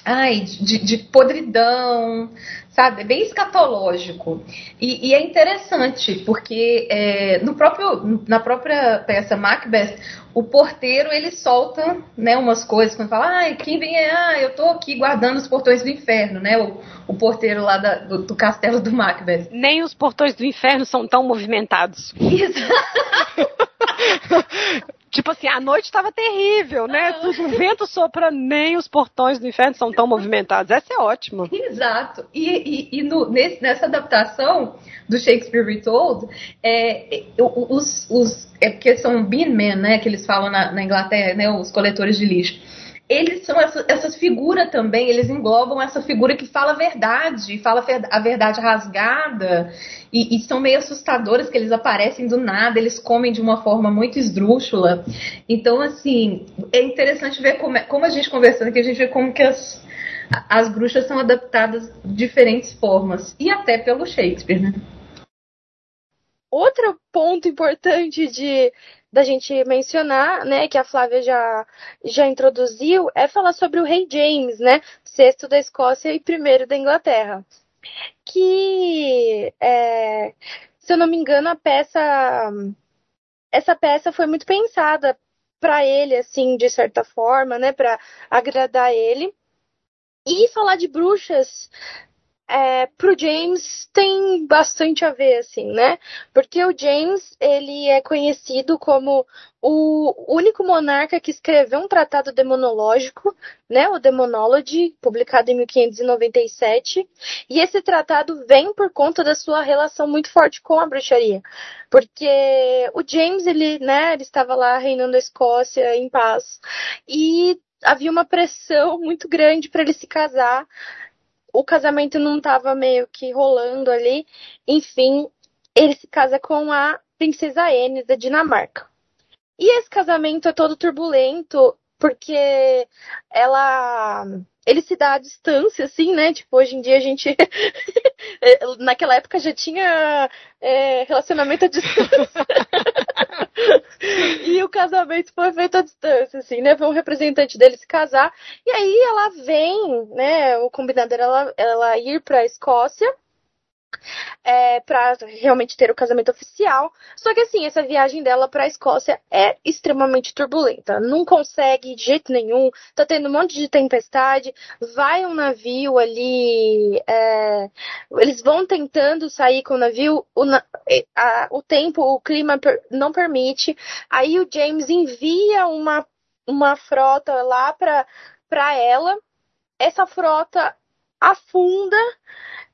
ai, de, de podridão, sabe? É bem escatológico. E, e é interessante, porque é, no próprio, na própria peça Macbeth, o porteiro ele solta né, umas coisas quando fala, ah, quem vem é, ah, eu tô aqui guardando os portões do inferno, né? O, o porteiro lá da, do, do, castelo do Macbeth. Nem os portões do inferno são tão movimentados. Exato. Tipo assim, a noite estava terrível, né? Tudo, o vento sopra, nem os portões do inferno são tão movimentados. Essa é ótima. Exato. E, e, e no, nesse, nessa adaptação do Shakespeare Retold, é, os, os, é porque são beanmen, né? Que eles falam na, na Inglaterra, né? Os coletores de lixo eles são essa, essas figuras também, eles englobam essa figura que fala a verdade, fala a verdade rasgada, e, e, são meio assustadores que eles aparecem do nada, eles comem de uma forma muito esdrúxula. Então, assim, é interessante ver como, é, como a gente conversando aqui, a gente vê como que as, as bruxas são adaptadas de diferentes formas, e até pelo Shakespeare, né? Outro ponto importante de da gente mencionar, né, que a Flávia já, já introduziu, é falar sobre o rei James, né, sexto da Escócia e primeiro da Inglaterra. Que, é, se eu não me engano, a peça, essa peça foi muito pensada para ele, assim, de certa forma, né, para agradar ele. E falar de bruxas é, pro James tem bastante a ver, assim, né? Porque o James, ele é conhecido como o único monarca que escreveu um tratado demonológico, né, o Demonology, publicado em 1597, e esse tratado vem por conta da sua relação muito forte com a bruxaria, porque o James, ele, né, ele estava lá reinando a Escócia em paz, e havia uma pressão muito grande para ele se casar. O casamento não estava meio que rolando ali. Enfim, ele se casa com a princesa Anne da Dinamarca. E esse casamento é todo turbulento porque ela ele se dá à distância, assim, né? Tipo, hoje em dia a gente. Naquela época já tinha é, relacionamento à distância. casamento foi feito à distância, assim, né? Foi um representante dele se casar. E aí ela vem, né? O combinado era ela, ela ir para a Escócia é, para realmente ter o casamento oficial. Só que assim, essa viagem dela para a Escócia é extremamente turbulenta. Não consegue de jeito nenhum. Tá tendo um monte de tempestade. Vai um navio ali. É, eles vão tentando sair com o navio. O, a, o tempo, o clima não permite. Aí o James envia uma, uma frota lá para ela. Essa frota afunda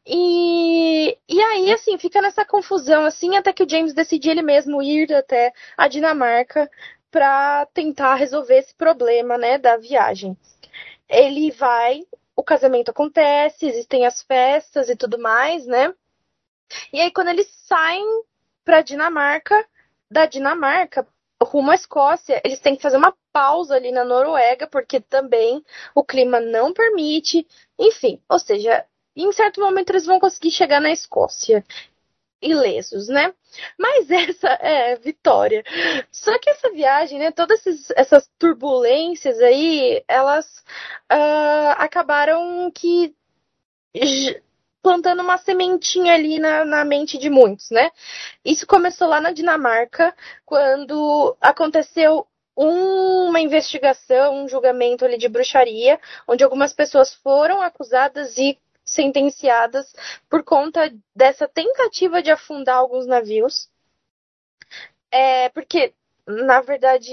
e, e aí, assim, fica nessa confusão, assim, até que o James decide ele mesmo ir até a Dinamarca para tentar resolver esse problema, né, da viagem. Ele vai, o casamento acontece, existem as festas e tudo mais, né? E aí, quando eles saem para Dinamarca, da Dinamarca rumo à Escócia, eles têm que fazer uma pausa ali na Noruega, porque também o clima não permite. Enfim, ou seja, e em certo momento eles vão conseguir chegar na Escócia ilesos, né? Mas essa é vitória. Só que essa viagem, né? Todas essas turbulências aí, elas uh, acabaram que plantando uma sementinha ali na, na mente de muitos, né? Isso começou lá na Dinamarca, quando aconteceu uma investigação, um julgamento ali de bruxaria, onde algumas pessoas foram acusadas e sentenciadas por conta dessa tentativa de afundar alguns navios. É, porque, na verdade,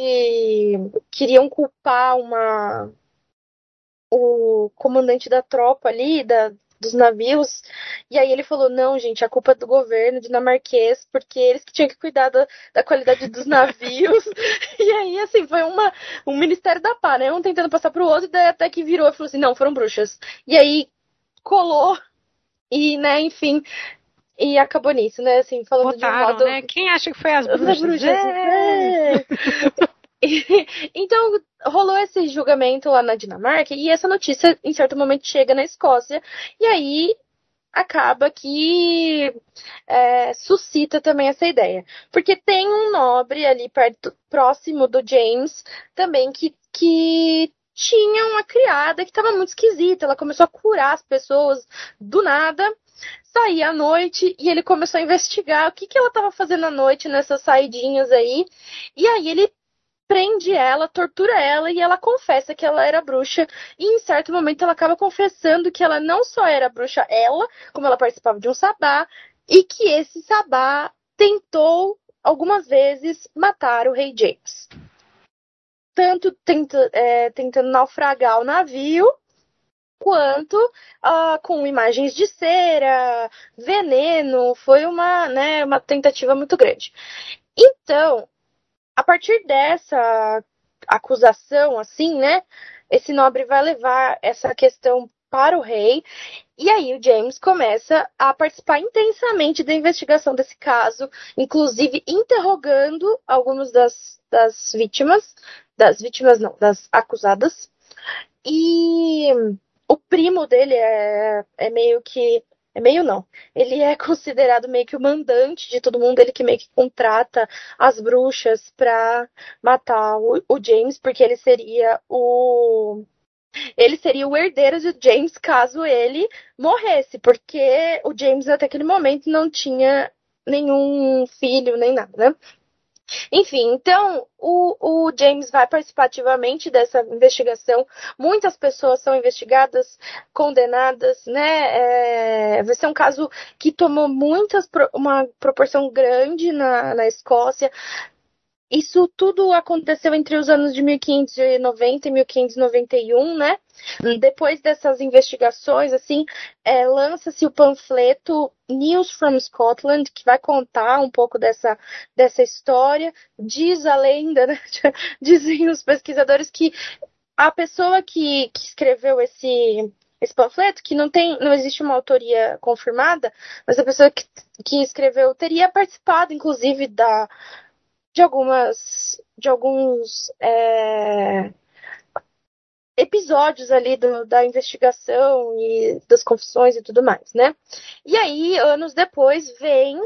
queriam culpar uma o comandante da tropa ali, da, dos navios. E aí ele falou: não, gente, a culpa é do governo dinamarquês, porque eles que tinham que cuidar da, da qualidade dos navios. e aí, assim, foi uma, um ministério da pá, né? Um tentando passar pro outro, e daí até que virou e falou assim: não, foram bruxas. E aí colou e, né, enfim, e acabou nisso, né? Assim, falando Botaram, de um modo. Né? Quem acha que foi as bruxas? bruxas é. É. então, rolou esse julgamento lá na Dinamarca e essa notícia, em certo momento, chega na Escócia. E aí acaba que é, suscita também essa ideia. Porque tem um nobre ali perto, próximo do James também que, que tinha uma criada que estava muito esquisita. Ela começou a curar as pessoas do nada. Saía à noite e ele começou a investigar o que, que ela estava fazendo à noite nessas saidinhas aí. E aí ele prende ela, tortura ela e ela confessa que ela era bruxa. E em certo momento ela acaba confessando que ela não só era bruxa, ela, como ela participava de um sabá, e que esse sabá tentou algumas vezes matar o rei James tanto tenta, é, tentando naufragar o navio, quanto uh, com imagens de cera, veneno, foi uma, né, uma tentativa muito grande. Então, a partir dessa acusação, assim, né, esse nobre vai levar essa questão para o rei. E aí o James começa a participar intensamente da investigação desse caso, inclusive interrogando algumas das, das vítimas, das vítimas não, das acusadas. E o primo dele é, é meio que é meio não. Ele é considerado meio que o mandante de todo mundo, ele que meio que contrata as bruxas para matar o, o, James, porque ele seria o ele seria o herdeiro de James caso ele morresse, porque o James até aquele momento não tinha nenhum filho nem nada, né? Enfim, então o, o, James vai participar ativamente dessa investigação. Muitas pessoas são investigadas, condenadas, né? É, vai ser um caso que tomou muitas, uma proporção grande na, na Escócia. Isso tudo aconteceu entre os anos de 1590 e 1591, né? Depois dessas investigações, assim, é, lança-se o panfleto News from Scotland, que vai contar um pouco dessa, dessa história. Diz a lenda, né? dizem os pesquisadores que a pessoa que, que escreveu esse, esse panfleto, que não tem, não existe uma autoria confirmada, mas a pessoa que, que escreveu teria participado, inclusive, da, de algumas, de alguns é, episódios ali do, da investigação e das confissões e tudo mais, né? E aí, anos depois, vem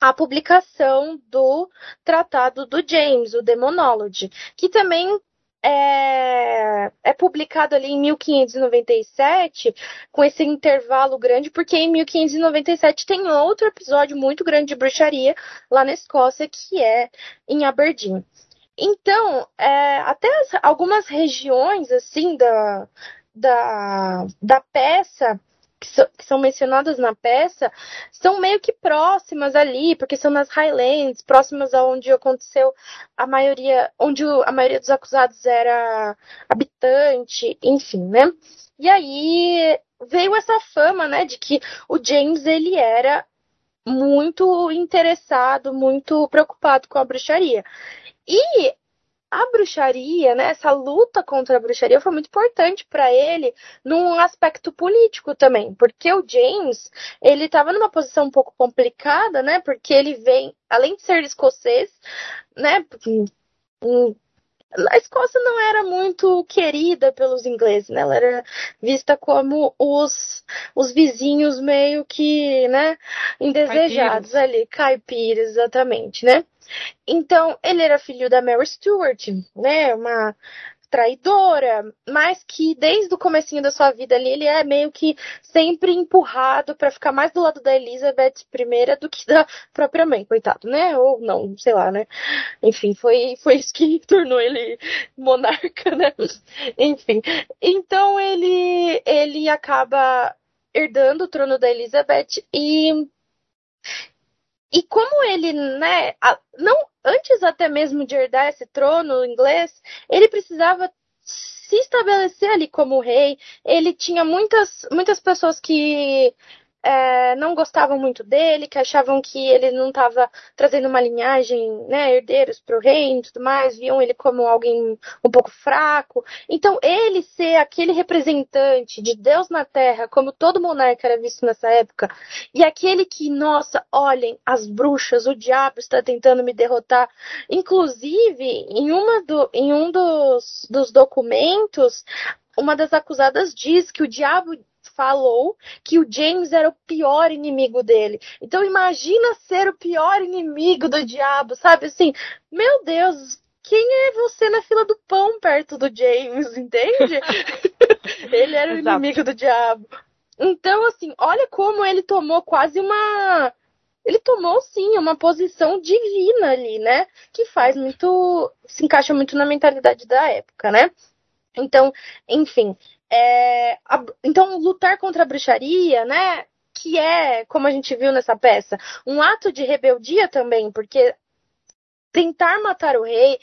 a publicação do Tratado do James, o Demonology, que também é, é, publicado ali em 1597, com esse intervalo grande, porque em 1597 tem outro episódio muito grande de bruxaria lá na Escócia, que é em Aberdeen. Então, é, até as, algumas regiões assim da, da, da peça que, so, que, são mencionadas na peça são meio que próximas ali, porque são nas Highlands, próximas aonde aconteceu a maioria, onde a maioria dos acusados era habitante, enfim, né? E aí veio essa fama, né, de que o James ele era muito interessado, muito preocupado com a bruxaria. E a bruxaria, né, essa luta contra a bruxaria foi muito importante para ele num aspecto político também, porque o James, ele estava numa posição um pouco complicada, né, porque ele vem, além de ser escocês, né, a Escócia não era muito querida pelos ingleses, né? Ela era vista como os, os vizinhos meio que, né, indesejados caipiras. ali, caipiras, exatamente, né? Então, ele era filho da Mary Stuart, né? Uma traidora, mas que desde o comecinho da sua vida ali, ele é meio que sempre empurrado para ficar mais do lado da Elizabeth I do que da própria mãe, coitado, né? Ou não, sei lá, né? Enfim, foi, foi isso que tornou ele monarca, né? Enfim, então ele, ele acaba herdando o trono da Elizabeth e e como ele, né, não antes até mesmo de herdar esse trono inglês, ele precisava se estabelecer ali como rei. Ele tinha muitas muitas pessoas que é, não gostavam muito dele, que achavam que ele não estava trazendo uma linhagem, né, herdeiros para o reino e tudo mais, viam ele como alguém um pouco fraco. Então, ele ser aquele representante de Deus na Terra, como todo monarca era visto nessa época, e aquele que, nossa, olhem, as bruxas, o diabo está tentando me derrotar. Inclusive, em, uma do, em um dos, dos documentos, uma das acusadas diz que o diabo falou que o James era o pior inimigo dele. Então imagina ser o pior inimigo do diabo, sabe? Assim, meu Deus, quem é você na fila do pão perto do James, entende? ele era o inimigo do diabo. Então, assim, olha como ele tomou quase uma. Ele tomou, sim, uma posição divina ali, né? Que faz muito. se encaixa muito na mentalidade da época, né? Então, enfim, é, a, então, lutar contra a bruxaria, né? Que é, como a gente viu nessa peça, um ato de rebeldia também, porque tentar matar o rei,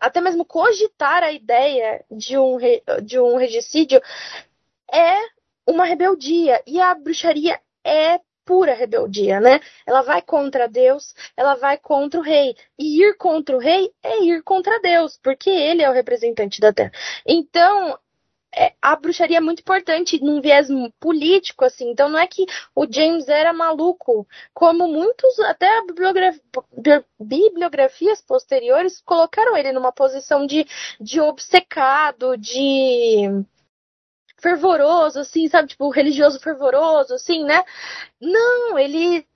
até mesmo cogitar a ideia de um, de um regicídio, é uma rebeldia. E a bruxaria é pura rebeldia, né? Ela vai contra Deus, ela vai contra o rei. E ir contra o rei é ir contra Deus, porque ele é o representante da terra. Então, é, a bruxaria é muito importante num viés político, assim. Então não é que o James era maluco, como muitos, até bibliografias posteriores colocaram ele numa posição de, de obcecado, de fervoroso, assim, sabe? Tipo, religioso fervoroso, assim, né? Não, ele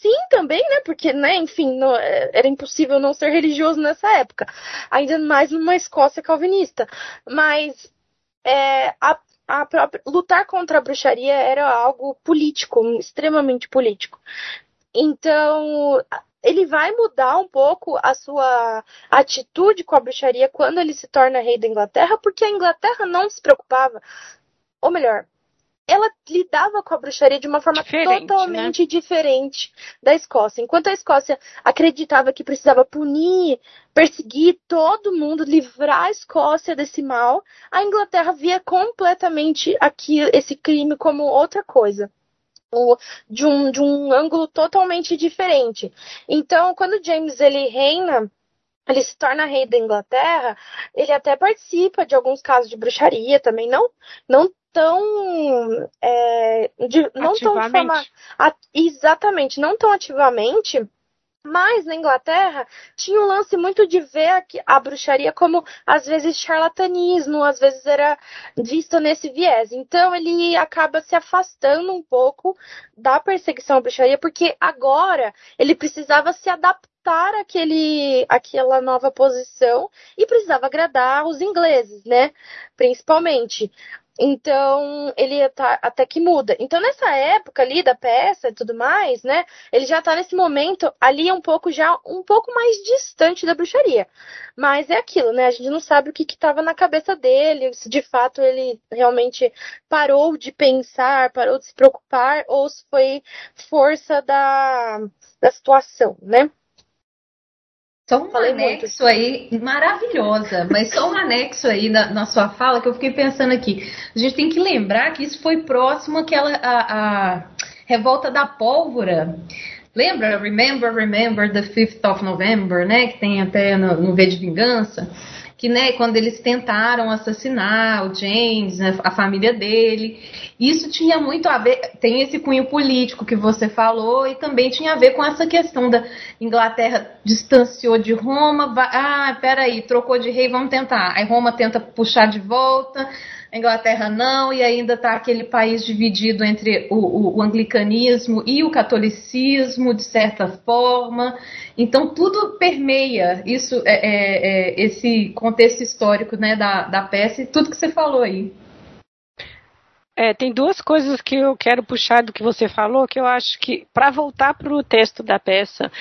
Sim, também, né? Porque, né, enfim, é, era impossível não ser religioso nessa época. Ainda mais numa Escócia calvinista. Mas é, a, a própria, lutar contra a bruxaria era algo político, extremamente político. Então, ele vai mudar um pouco a sua atitude com a bruxaria quando ele se torna rei da Inglaterra, porque a Inglaterra não se preocupava, ou melhor, ela lidava com a bruxaria de uma forma diferente, totalmente né? diferente da Escócia. Enquanto a Escócia acreditava que precisava punir, perseguir todo mundo, livrar a Escócia desse mal, a Inglaterra via completamente aqui esse crime como outra coisa. De um, de um ângulo totalmente diferente. Então, quando James ele reina ele se torna rei da Inglaterra, ele até participa de alguns casos de bruxaria também, não, não tão, é, de, não tão fama, exatamente, não tão ativamente, mas na Inglaterra tinha um lance muito de ver a, a, bruxaria como às vezes charlatanismo, às vezes era visto nesse viés. Então ele acaba se afastando um pouco da perseguição à bruxaria, porque agora ele precisava se adaptar àquele, àquela nova posição e precisava agradar os ingleses, né? Principalmente. Então, ele tá, até que muda. Então, nessa época ali da peça e tudo mais, né? Ele já tá nesse momento ali um pouco já um pouco mais distante da bruxaria. Mas é aquilo, né? A gente não sabe o que estava na cabeça dele, se de fato ele realmente parou de pensar, parou de se preocupar, ou se foi força da, da situação, né? Só um Falei anexo muito. aí, maravilhosa, mas só um anexo aí na, na, sua fala que eu fiquei pensando aqui. A gente tem que lembrar que isso foi próximo àquela a, a revolta da pólvora. Lembra? Remember, remember the 5th of November, né? Que tem até no, no V de Vingança que né, quando eles tentaram assassinar o James, né, a família dele, isso tinha muito a ver, tem esse cunho político que você falou e também tinha a ver com essa questão da Inglaterra distanciou de Roma, vai, ah, peraí, trocou de rei, vamos tentar. Aí Roma tenta puxar de volta, a Inglaterra não, e ainda está aquele país dividido entre o, o, o, anglicanismo e o catolicismo, de certa forma. Então, tudo permeia isso, é, é, é, esse contexto histórico né, da, da peça e tudo que você falou aí. É, tem duas coisas que eu quero puxar do que você falou, que eu acho que, para voltar para o texto da peça,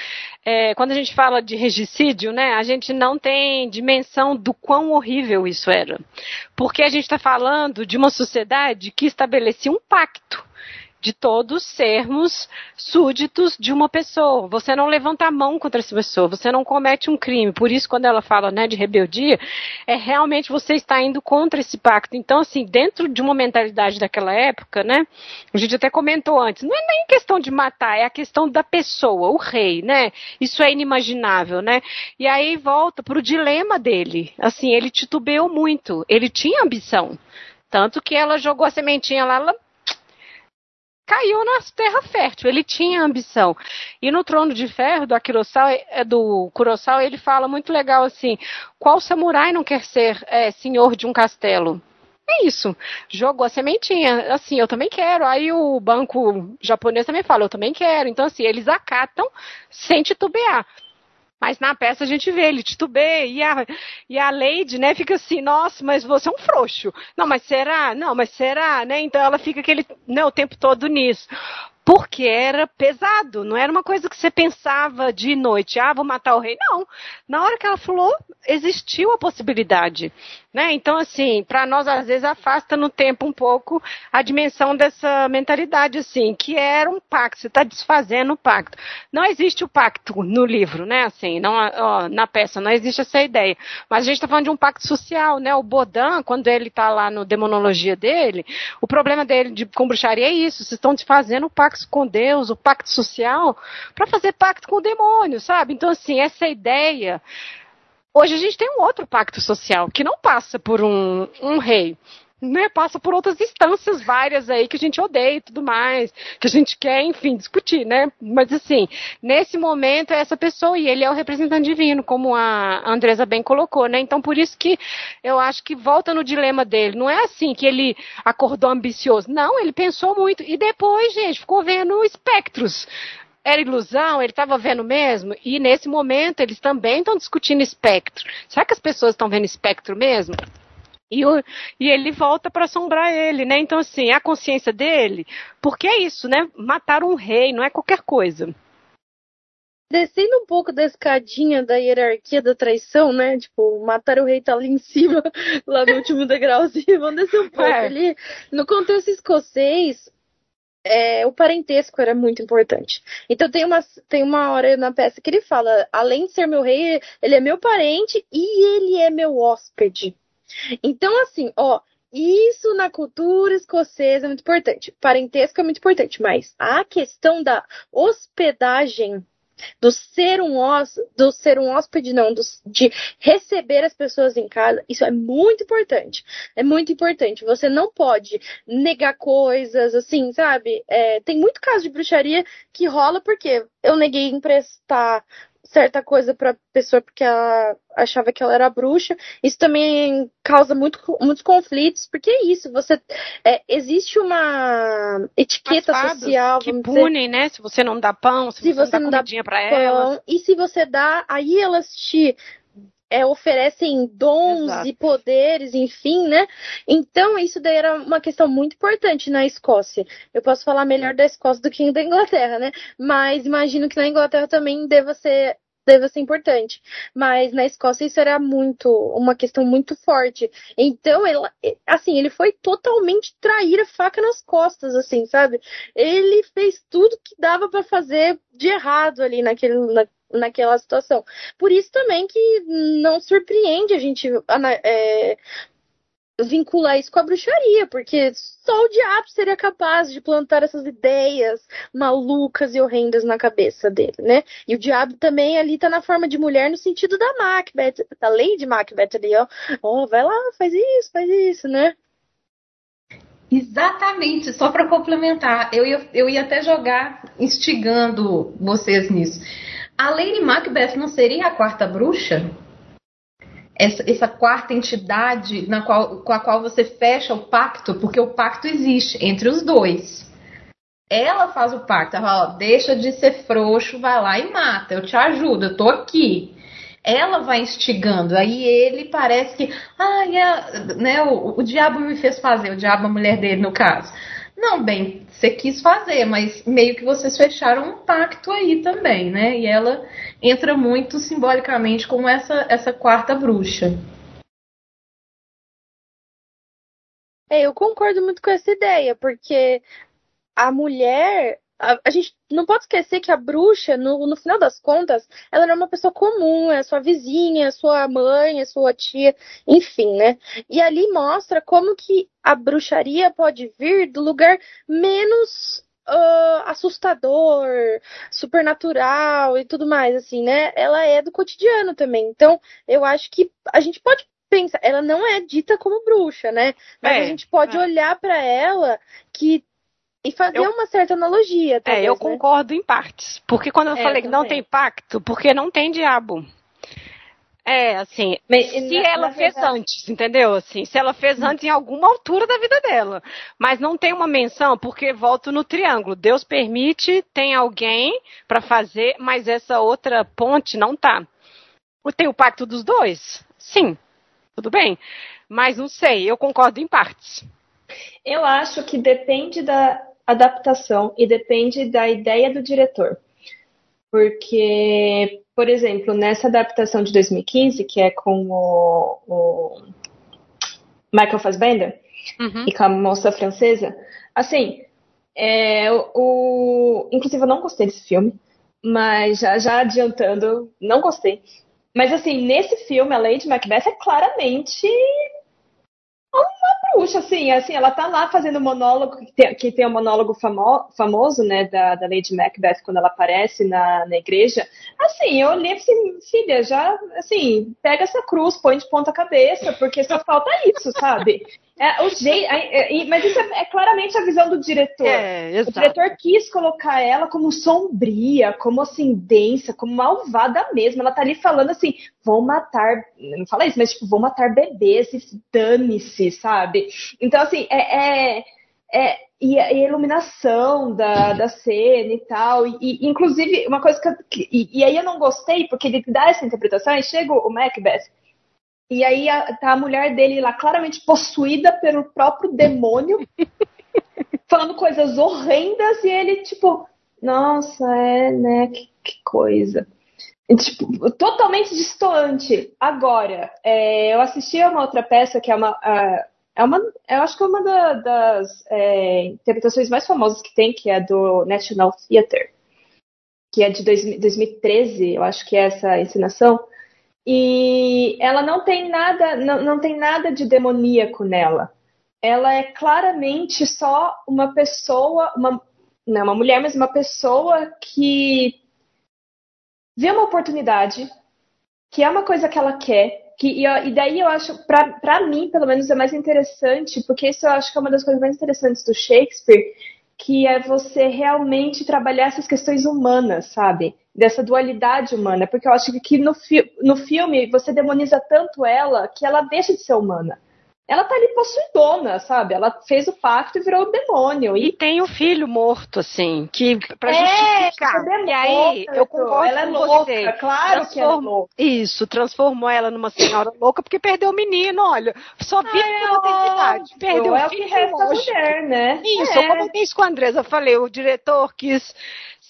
é, quando a gente fala de regicídio, né, a gente não tem dimensão do quão horrível isso era. Porque a gente está falando de uma sociedade que estabelecia um pacto de todos sermos súditos de uma pessoa. Você não levanta a mão contra essa pessoa, você não comete um crime. Por isso, quando ela fala né, de rebeldia, é realmente você está indo contra esse pacto. Então, assim, dentro de uma mentalidade daquela época, né? A gente até comentou antes, não é nem questão de matar, é a questão da pessoa, o rei, né? Isso é inimaginável, né? E aí volta para o dilema dele. Assim, ele titubeou muito, ele tinha ambição. Tanto que ela jogou a sementinha lá, ela caiu na terra fértil. Ele tinha ambição. E no Trono de Ferro do Akirosau, é, do Kurosawa, ele fala muito legal assim: qual samurai não quer ser é, senhor de um castelo? É isso. Jogou a sementinha. Assim, eu também quero. Aí o banco japonês também fala, eu também quero. Então, assim, eles acatam sem titubear. Mas na peça a gente vê ele titubeia e a, e a Lady, né, fica assim, nossa, mas você é um frouxo. Não, mas será? Não, mas será? Né? Então ela fica aquele, né, o tempo todo nisso porque era pesado, não era uma coisa que você pensava de noite, ah, vou matar o rei. Não. Na hora que ela falou, existiu a possibilidade. Né? Então, assim, para nós, às vezes, afasta no tempo um pouco a dimensão dessa mentalidade, assim, que era um pacto, você está desfazendo o pacto. Não existe o pacto no livro, né? Assim, não, ó, na peça, não existe essa ideia. Mas a gente está falando de um pacto social, né? O Bodan, quando ele está lá no Demonologia dele, o problema dele de, com bruxaria é isso, vocês estão desfazendo o pacto pacto com Deus, o pacto social, para fazer pacto com o demônio, sabe? Então, assim, essa ideia. Hoje a gente tem um outro pacto social que não passa por um, um rei, né, passa por outras instâncias várias aí que a gente odeia e tudo mais, que a gente quer, enfim, discutir, né? Mas assim, nesse momento é essa pessoa e ele é o representante divino, como a Andresa bem colocou, né? Então por isso que eu acho que volta no dilema dele. Não é assim que ele acordou ambicioso. Não, ele pensou muito. E depois, gente, ficou vendo espectros era ilusão, ele estava vendo mesmo, e nesse momento eles também estão discutindo espectro. Será que as pessoas estão vendo espectro mesmo? E, o, e ele volta para assombrar ele, né? Então, assim, é a consciência dele, porque é isso, né? Matar um rei não é qualquer coisa. Descendo um pouco da escadinha da hierarquia da traição, né? Tipo, matar o rei tá ali em cima, lá no último degrauzinho, vamos descer um pouco é. ali. No contexto escocês, é, o parentesco era muito importante. Então tem uma, tem uma hora na peça que ele fala, além de ser meu rei, ele é meu parente e ele é meu hóspede. Então, assim, ó, isso na cultura escocesa é muito importante. Parentesco é muito importante, mas a questão da hospedagem do ser um hóspede, do ser um hóspede não, do, de receber as pessoas em casa, isso é muito importante. É muito importante. Você não pode negar coisas, assim, sabe? É, tem muito caso de bruxaria que rola porque eu neguei emprestar certa coisa para pessoa porque ela achava que ela era bruxa. Isso também causa muito, muitos conflitos, porque é isso, você é, existe uma etiqueta social que punem, né? Se você não dá pão, se, se você, você, não dá comidinha para ela. E se você dá, aí elas te é, oferecem dons Exato. e poderes, enfim, né? Então, isso daí era uma questão muito importante na Escócia. Eu posso falar melhor da Escócia do que da Inglaterra, né? Mas imagino que na Inglaterra também deva ser deva ser importante. Mas na Escócia isso era muito, uma questão muito forte. Então, ele, assim, ele foi totalmente trair a faca nas costas, assim, sabe? Ele fez tudo que dava para fazer de errado ali naquele, na, naquela situação. Por isso também que não surpreende a gente é, vincular isso com a bruxaria, porque só o diabo seria capaz de plantar essas ideias malucas e horrendas na cabeça dele, né? E o diabo também ali tá na forma de mulher no sentido da Macbeth, da Lady Macbeth ali, ó. Ó, oh, vai lá, faz isso, faz isso, né? Exatamente, só para complementar, eu ia, eu ia até jogar instigando vocês nisso. A Lady Macbeth não seria a quarta bruxa? Essa, essa, quarta entidade na qual, com a qual você fecha o pacto, porque o pacto existe entre os dois. Ela faz o pacto, ela fala, ó, deixa de ser frouxo, vai lá e mata, eu te ajudo, eu tô aqui. Ela vai instigando, aí ele parece que, ah, né, o, o diabo me fez fazer, o diabo a mulher dele no caso. Não, bem, você quis fazer, mas meio que vocês fecharam um pacto aí também, né? E ela entra muito simbolicamente como essa, essa quarta bruxa. É, eu concordo muito com essa ideia, porque a mulher a, a, gente não pode esquecer que a bruxa, no, no final das contas, ela não é uma pessoa comum, é sua vizinha, é sua mãe, é sua tia, enfim, né? E ali mostra como que a bruxaria pode vir do lugar menos uh, assustador, supernatural e tudo mais, assim, né? Ela é do cotidiano também. Então, eu acho que a gente pode pensar, ela não é dita como bruxa, né? Mas é, a gente pode é. olhar para ela que e fazer eu, uma certa analogia. Talvez, é, eu né? concordo em partes. Porque quando eu é, falei que não tem pacto, porque não tem diabo. É, assim, Mas, se na, ela na fez verdade... antes, entendeu? Assim, se ela fez antes em alguma altura da vida dela. Mas não tem uma menção, porque volto no triângulo. Deus permite, tem alguém para fazer, mas essa outra ponte não tá. Tem o pacto dos dois? Sim, tudo bem. Mas não sei, eu concordo em partes. Eu acho que depende da adaptação e depende da ideia do diretor. Porque, por exemplo, nessa adaptação de 2015, que é com o, o Michael Fassbender uhum. e com a moça francesa, assim, é, o, inclusive eu não gostei desse filme, mas já, já adiantando, não gostei. Mas assim, nesse filme, a Lady Macbeth é claramente bruxa, assim, assim, ela tá lá fazendo monólogo, que tem, que tem um monólogo famo, famoso, né, da, da Lady Macbeth, quando ela aparece na, na igreja. Assim, eu olhei assim, filha, já, assim, pega essa cruz, põe de ponta cabeça, porque só falta isso, sabe? É, é, mas isso é, é, claramente a visão do diretor. É, o diretor quis colocar ela como sombria, como assim, densa, como malvada mesmo. Ela tá ali falando assim: vão matar. Não fala isso, mas tipo, vão matar bebês, dane-se, sabe? Então, assim, é. é, é e a iluminação da, da cena e tal. E, e inclusive, uma coisa que. e, e, aí eu não gostei, porque ele dá essa interpretação, e chega o Macbeth e aí a, tá a mulher dele lá claramente possuída pelo próprio demônio, falando coisas horrendas, e ele, tipo, nossa, é, né, que, que coisa. E, tipo, totalmente distante. Agora, é, eu assisti a uma outra peça que é uma. é uma eu acho que é uma da, das é, interpretações mais famosas que tem, que é do National Theatre, que é de dois, 2013, eu acho que é essa encenação e ela não tem nada, não, não tem nada de demoníaco nela. Ela é claramente só uma pessoa, uma, não uma mulher, mas uma pessoa que vê uma oportunidade, que é uma coisa que ela quer, que, e, e daí eu acho, para mim, pelo menos, é mais interessante, porque isso eu acho que é uma das coisas mais interessantes do Shakespeare, que é você realmente trabalhar essas questões humanas, sabe? Dessa dualidade humana, porque eu acho que no, fi no filme você demoniza tanto ela que ela deixa de ser humana ela tá ali possuidona, sabe? Ela fez o pacto e virou o demônio. E, e tem o filho morto, assim, que pra é, justificar. É e aí, eu concordo ela é com louca, você. Claro que ela é louca. Isso, transformou ela numa senhora louca porque perdeu o menino, olha. Só vive Ai, pela intensidade. Perdeu é o filho. É o que resta mulher, né? Isso, é. eu comentei isso com a Andresa. Falei, o diretor quis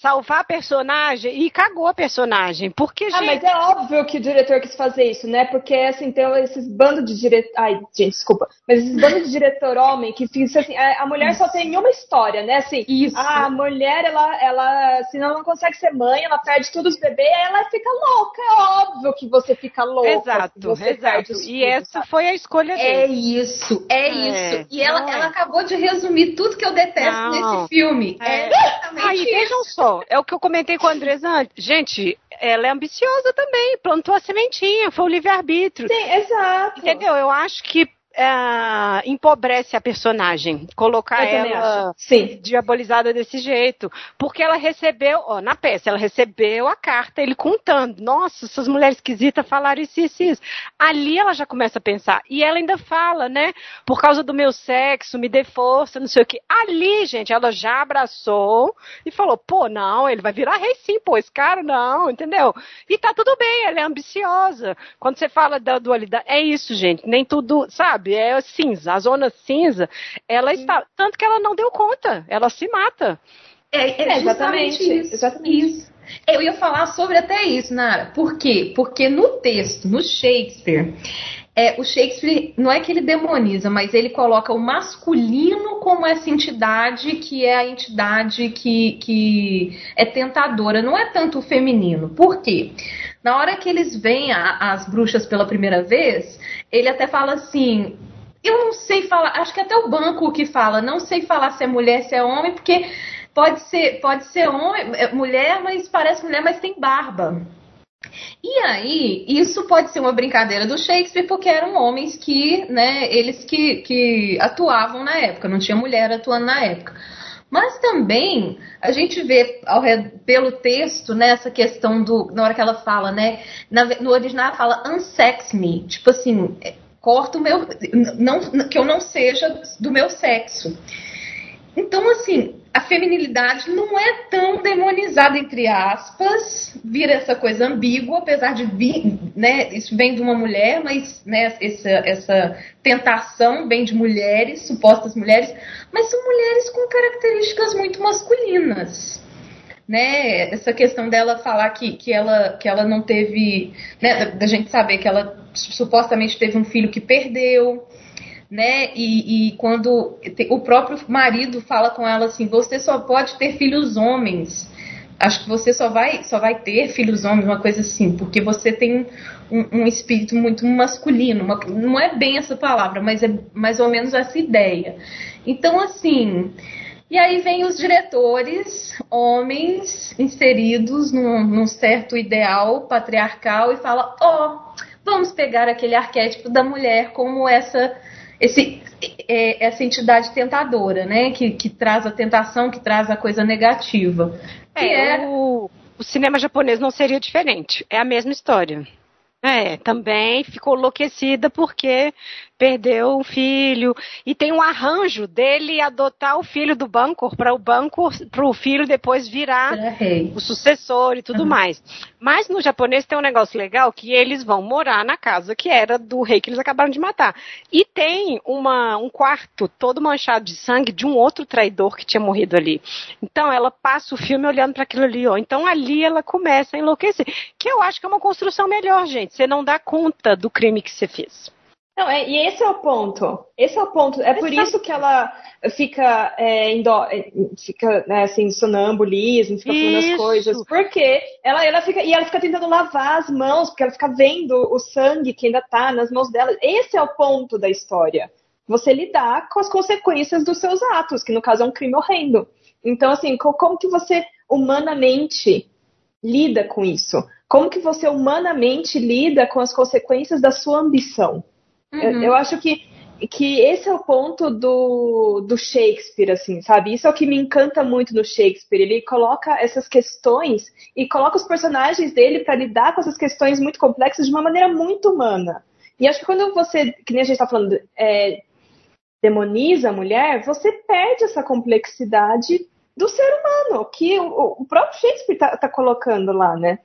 salvar a personagem e cagou a personagem. Porque, ah, mas é óbvio que o diretor quis fazer isso, né? Porque, assim, tem esses bandos de diretor. Ai, gente, desculpa. Mas esses bandos de diretor homem que fica assim, a mulher isso. só tem uma história, né? Assim, isso. a mulher, ela, ela, se não, não consegue ser mãe, ela perde tudo os bebês, ela fica louca. É óbvio que você fica louca. Exato, exato. E essa foi a escolha dele. É isso, é, é isso. E ela, é. ela acabou de resumir tudo que eu detesto não. nesse filme. É, é exatamente Aí, isso. vejam só é o que eu comentei com a Andresa antes. Gente, ela é ambiciosa também, plantou a sementinha, foi o livre-arbítrio. Sim, exato. Entendeu? Eu acho que é, empobrece a personagem, colocar ela Sim. diabolizada desse jeito. Porque ela recebeu, ó, na peça, ela recebeu a carta, ele contando, nossa, essas mulheres esquisitas falaram isso, isso, isso. Ali ela já começa a pensar. E ela ainda fala, né? Por causa do meu sexo, me dê força, não sei o que. Ali, gente, ela já abraçou e falou, pô, não, ele vai virar rei sim, pô, esse cara não, entendeu? E tá tudo bem, ela é ambiciosa. Quando você fala da dualidade, é isso, gente, nem tudo, sabe? Sabe? É cinza. A zona cinza, ela está. Tanto que ela não deu conta, ela se mata. É, é, é exatamente isso. Exatamente isso. Eu ia falar sobre até isso, Nara. Por quê? Porque no texto, no Shakespeare, é, o Shakespeare não é que ele demoniza, mas ele coloca o masculino como essa entidade que é a entidade que, que é tentadora. Não é tanto o feminino. Por quê? Na hora que eles veem a, as bruxas pela primeira vez, ele até fala assim: eu não sei falar, acho que até o banco que fala, não sei falar se é mulher, se é homem, porque pode ser, pode ser homem, é, mulher, mas parece mulher, mas tem barba. E aí, isso pode ser uma brincadeira do Shakespeare, porque eram homens que, né, eles que, que atuavam na época, não tinha mulher atuando na época. Mas também a gente vê ao, pelo texto nessa né, questão do. Na hora que ela fala, né? Na, no original ela fala unsex me. Tipo assim, corta o meu. Não, que eu não seja do meu sexo. Então, assim, a feminilidade não é tão demonizada, entre aspas, vira essa coisa ambígua, apesar de vir, né, isso vem de uma mulher, mas né, essa, essa tentação vem de mulheres, supostas mulheres, mas são mulheres com características muito masculinas. Né, essa questão dela falar que, que, ela, que ela não teve, né, da gente saber que ela supostamente teve um filho que perdeu, né? E, e, quando o próprio marido fala com ela assim, você só pode ter filhos homens. Acho que você só vai, só vai ter filhos homens, uma coisa assim, porque você tem um, um espírito muito masculino. Uma, não é bem essa palavra, mas é mais ou menos essa ideia. Então, assim. E aí vem os diretores, homens inseridos num, num certo ideal patriarcal e fala, ó, oh, vamos pegar aquele arquétipo da mulher como essa esse, é, essa entidade tentadora, né? Que, que traz a tentação, que traz a coisa negativa. É, é... O, o cinema japonês não seria diferente. É a mesma história. É, também ficou enlouquecida porque perdeu um filho e tem um arranjo dele adotar o filho do banco para o banco para o filho depois virar o sucessor e tudo uhum. mais. Mas no japonês tem um negócio legal que eles vão morar na casa que era do rei que eles acabaram de matar e tem uma, um quarto todo manchado de sangue de um outro traidor que tinha morrido ali. Então ela passa o filme olhando para aquilo ali, ó. Então ali ela começa a enlouquecer, que eu acho que é uma construção melhor, gente. Você não dá conta do crime que você fez. Não, é, e esse é o ponto. Esse é o ponto. É por isso que ela fica, é, indo, é, fica né, assim, sonambulismo, fica fazendo as coisas. Porque ela, ela fica. E ela fica tentando lavar as mãos, porque ela fica vendo o sangue que ainda tá nas mãos dela. Esse é o ponto da história. Você lidar com as consequências dos seus atos, que no caso é um crime horrendo. Então, assim, como que você humanamente lida com isso? Como que você humanamente lida com as consequências da sua ambição? Uhum. Eu, eu, acho que, que esse é o ponto do, do Shakespeare, assim, sabe? Isso é o que me encanta muito no Shakespeare. Ele coloca essas questões e coloca os personagens dele para lidar com essas questões muito complexas de uma maneira muito humana. E acho que quando você, que nem a gente está falando, é, demoniza a mulher, você perde essa complexidade do ser humano, que o, o próprio Shakespeare está tá colocando lá, né?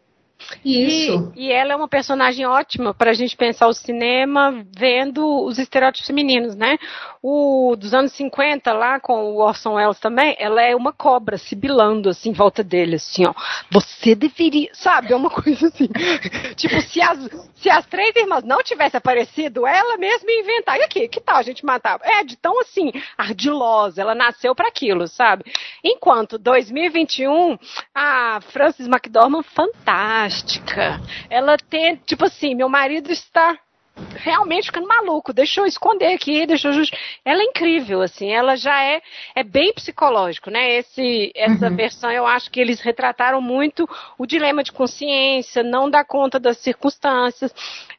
Isso. E, e, ela é uma personagem ótima para a gente pensar o cinema vendo os estereótipos femininos, né? O dos anos 50 lá com o Orson Welles também, ela é uma cobra sibilando assim em volta dele, assim, ó. Você deveria, sabe? É uma coisa assim. tipo, se as, se as três irmãs não tivessem aparecido, ela mesma ia inventar. E aqui, que tal a gente matar? É, de tão assim, ardilosa, ela nasceu para aquilo, sabe? Enquanto 2021, a Frances McDormand, fantástica fantástica. Ela tem, tipo assim, meu marido está realmente ficando maluco. Deixa eu esconder aqui, deixa eu. Ela é incrível, assim. Ela já é, é bem psicológico, né? Esse, essa uhum. versão eu acho que eles retrataram muito o dilema de consciência, não dá conta das circunstâncias.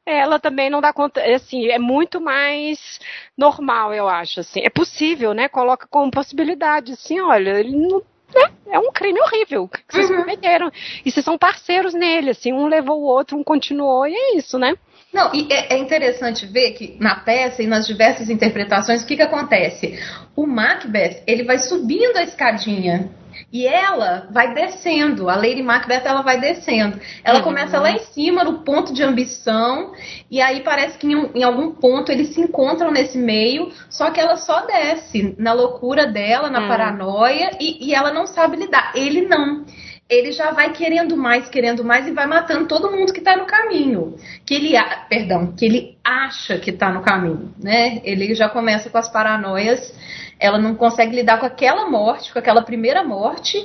Ela também não dá conta, assim, é muito mais normal, eu acho, assim. É possível, né? Coloca como possibilidade, assim, olha, ele não né? É um crime horrível que vocês uhum. cometeram. E vocês são parceiros nele, assim, um levou o outro, um continuou, e é isso, né? Não, e é, é interessante ver que na peça e nas diversas interpretações, o que, que acontece? O Macbeth, ele vai subindo a escadinha e ela vai descendo, a Lady Macbeth ela vai descendo. Ela uhum. começa lá em cima, no ponto de ambição, e aí parece que em, em, algum ponto eles se encontram nesse meio, só que ela só desce na loucura dela, na uhum. paranoia, e, e ela não sabe lidar. Ele não ele já vai querendo mais, querendo mais e vai matando todo mundo que está no caminho. Que ele, perdão, que ele acha que está no caminho, né? Ele já começa com as paranoias ela não consegue lidar com aquela morte, com aquela primeira morte,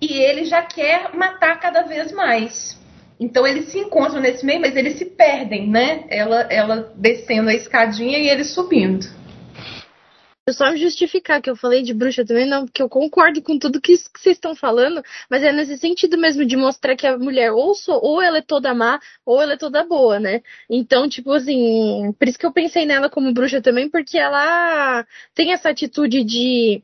e ele já quer matar cada vez mais. Então eles se encontram nesse meio, mas eles se perdem, né? Ela, ela descendo a escadinha e ele subindo. Eu só me justificar que eu falei de bruxa também, não, porque eu concordo com tudo que, vocês estão falando, mas é nesse sentido mesmo de mostrar que a mulher ou, sou, ou ela é toda má, ou ela é toda boa, né? Então, tipo assim, por isso que eu pensei nela como bruxa também, porque ela tem essa atitude de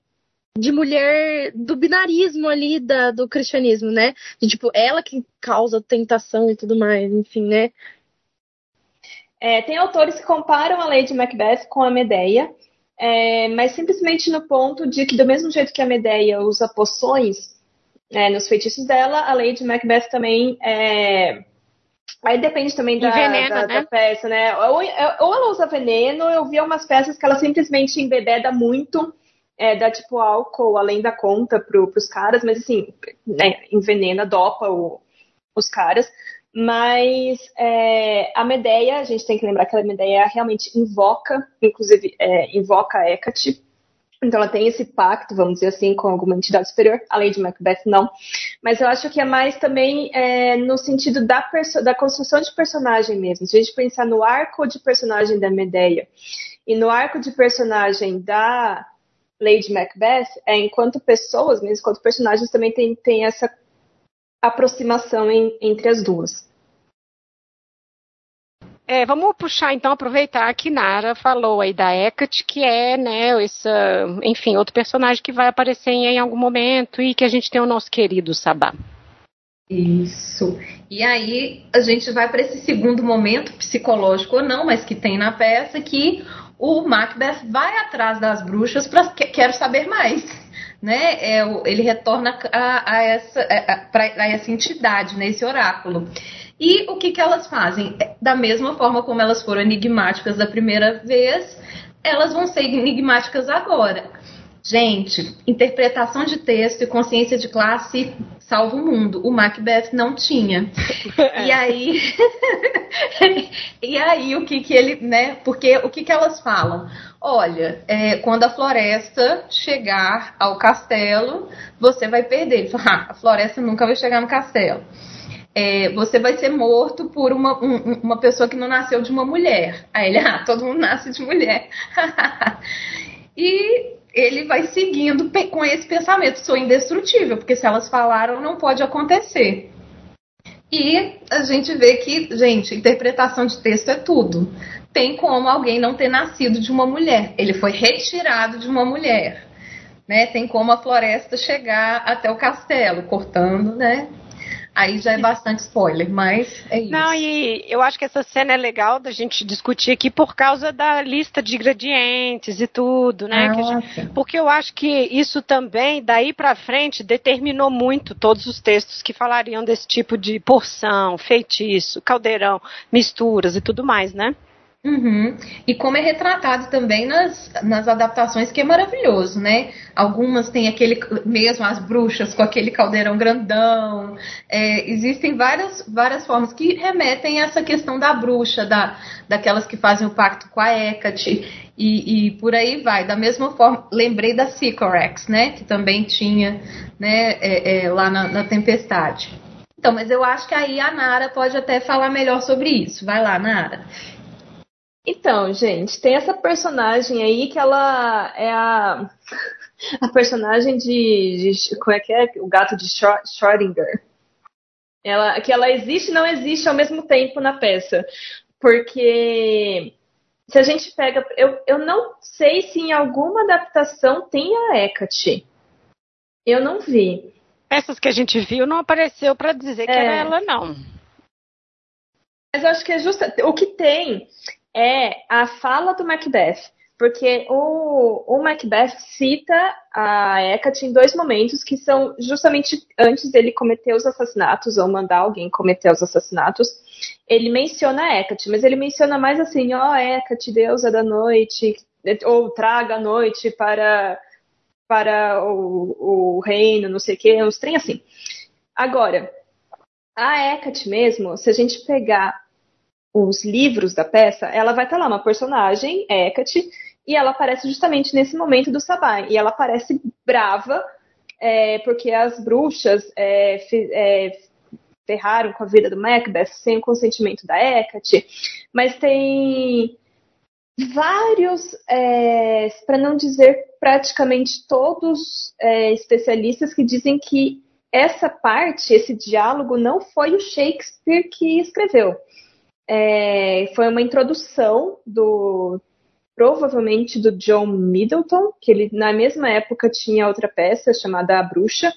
de mulher do binarismo ali da, do cristianismo, né? De tipo, ela que causa tentação e tudo mais, enfim, né? É, tem autores que comparam a Lady Macbeth com a Medeia, é, mas simplesmente no ponto de que, do mesmo jeito que a Medeia usa poções é, nos feitiços dela, a Lady Macbeth também. É... Aí depende também da, Envenena, da, né? da, peça, né? Ou, ou, ela usa veneno, eu vi umas peças que ela simplesmente embebeda muito, é, dá tipo álcool além da conta pro, pros caras, mas assim, né, envenena, dopa o, os caras. Mas é, a Medeia, a gente tem que lembrar que a Medeia realmente invoca, inclusive é, invoca a Hecate. Então ela tem esse pacto, vamos dizer assim, com alguma entidade superior, além de Macbeth não. Mas eu acho que é mais também é, no sentido da, da construção de personagem mesmo. Se a gente pensar no arco de personagem da Medeia e no arco de personagem da Lady Macbeth, é, enquanto pessoas mesmo, enquanto personagens também tem, tem essa aproximação em, entre as duas. É, vamos puxar então, aproveitar que Nara falou aí da Hecate, que é, né, esse, enfim, outro personagem que vai aparecer em algum momento e que a gente tem o nosso querido Sabá. Isso. E aí a gente vai para esse segundo momento, psicológico ou não, mas que tem na peça, que o Macbeth vai atrás das bruxas para que, quero saber mais né, é, ele retorna a, a essa, a, a, essa entidade, né, esse oráculo. E o que, que elas fazem? É, da mesma forma como elas foram enigmáticas da primeira vez, elas vão ser enigmáticas agora. Gente, interpretação de texto e consciência de classe salva o mundo. O Macbeth não tinha. É. E aí, e aí o que que ele, né? Porque o que que elas falam? Olha, é, quando a floresta chegar ao castelo, você vai perder. Ele fala, ah, a floresta nunca vai chegar no castelo. É, você vai ser morto por uma, um, uma pessoa que não nasceu de uma mulher. Aí ele, ah, todo mundo nasce de mulher. e ele vai seguindo com esse pensamento: sou indestrutível, porque se elas falaram, não pode acontecer. E a gente vê que, gente, interpretação de texto é tudo. Tem como alguém não ter nascido de uma mulher. Ele foi retirado de uma mulher. Né? Tem como a floresta chegar até o castelo, cortando, né? Aí já é bastante spoiler, mas é isso. Não, e eu acho que essa cena é legal da gente discutir aqui por causa da lista de ingredientes e tudo, né? Gente, porque eu acho que isso também, daí para frente, determinou muito todos os textos que falariam desse tipo de porção, feitiço, caldeirão, misturas e tudo mais, né? Uhum. E como é retratado também nas, nas adaptações, que é maravilhoso, né? Algumas têm aquele, mesmo as bruxas com aquele caldeirão grandão. É, existem várias, várias formas que remetem a essa questão da bruxa, da, daquelas que fazem o pacto com a Hecate, e, e por aí vai. Da mesma forma, lembrei da Sycorax, né? Que também tinha né, é, é, lá na, na Tempestade. Então, mas eu acho que aí a Nara pode até falar melhor sobre isso. Vai lá, Nara. Então, gente, tem essa personagem aí que ela é a, a personagem de, de, Como é que é? O gato de Schrödinger. Ela, que ela existe e não existe ao mesmo tempo na peça. Porque se a gente pega. Eu, eu não sei se em alguma adaptação tem a Hecate. Eu não vi. Essas que a gente viu não apareceu para dizer que é. era ela, não. Mas eu acho que é justo. O que tem é a fala do Macbeth. Porque o, o Macbeth cita a Hecate em dois momentos que são justamente antes dele cometer os assassinatos ou mandar alguém cometer os assassinatos. Ele menciona a Hecate, mas ele menciona mais assim, ó, oh, Hecate, deusa da noite, ou traga a noite para, para o, o reino, não sei o quê, uns trem assim. Agora, a Hecate mesmo, se a gente pegar os livros da peça, ela vai estar lá, uma personagem, Hecate, e ela aparece justamente nesse momento do Sabá. E ela aparece brava, é, porque as bruxas é, é, ferraram com a vida do Macbeth sem o consentimento da Hecate. Mas tem vários, é, para não dizer praticamente todos é, especialistas que dizem que essa parte, esse diálogo, não foi o Shakespeare que escreveu é, foi uma introdução do provavelmente do John Middleton, que ele na mesma época tinha outra peça chamada A Bruxa,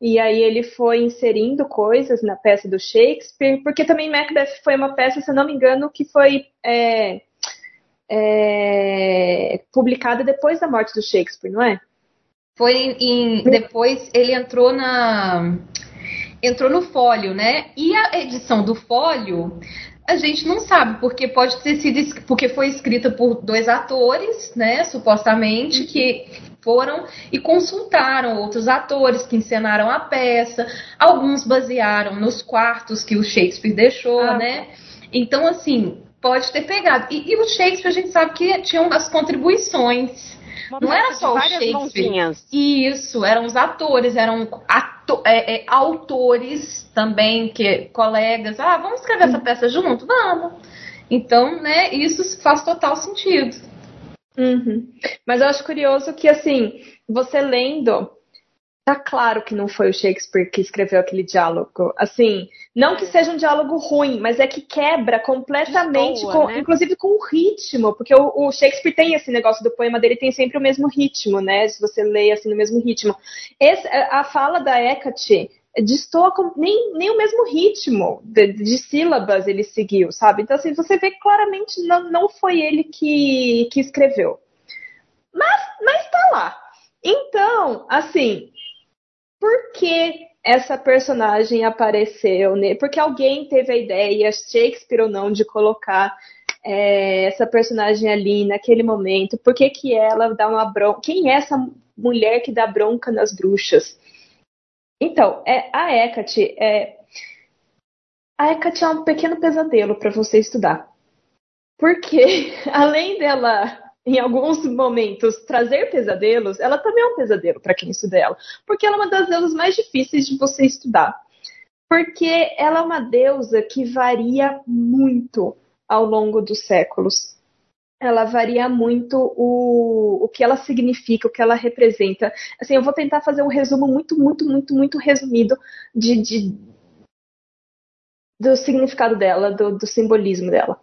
e aí ele foi inserindo coisas na peça do Shakespeare, porque também Macbeth foi uma peça, se eu não me engano, que foi é, é, publicada depois da morte do Shakespeare, não é? Foi em, depois ele entrou na entrou no Fólio, né? E a edição do Fólio a gente não sabe, porque pode ter sido porque foi escrita por dois atores, né, supostamente, que foram e consultaram outros atores que encenaram a peça. Alguns basearam nos quartos que o Shakespeare deixou, ah, né? Então, assim, pode ter pegado. E, e, o Shakespeare, a gente sabe que tinha umas contribuições. Uma não era só o Shakespeare. Mãozinhas. Isso, eram os atores, eram ato é, é, autores também, que colegas. Ah, vamos escrever essa peça junto? Vamos. Então, né, isso faz total sentido. Uhum. Mas eu acho curioso que, assim, você lendo, tá claro que não foi o Shakespeare que escreveu aquele diálogo. Assim, não que seja um diálogo ruim, mas é que quebra completamente, com, né? inclusive com o ritmo, porque o, o, Shakespeare tem esse negócio do poema dele, tem sempre o mesmo ritmo, né? Se você lê assim no mesmo ritmo. Esse, a fala da Hecate destoa com, nem, nem o mesmo ritmo de, de, sílabas ele seguiu, sabe? Então, assim, você vê claramente não, não foi ele que, que escreveu. Mas, mas tá lá. Então, assim, por que essa personagem apareceu? Né? Porque alguém teve a ideia, Shakespeare ou não, de colocar é, essa personagem ali naquele momento? Por que, que ela dá uma bronca? Quem é essa mulher que dá bronca nas bruxas? Então, é, a Hecate é. A Hecate é um pequeno pesadelo para você estudar. Porque, além dela em alguns momentos, trazer pesadelos, ela também é um pesadelo para quem estuda ela. Porque ela é uma das deusas mais difíceis de você estudar. Porque ela é uma deusa que varia muito ao longo dos séculos. Ela varia muito o, o que ela significa, o que ela representa. Assim, eu vou tentar fazer um resumo muito, muito, muito, muito resumido de, de do significado dela, do, do simbolismo dela.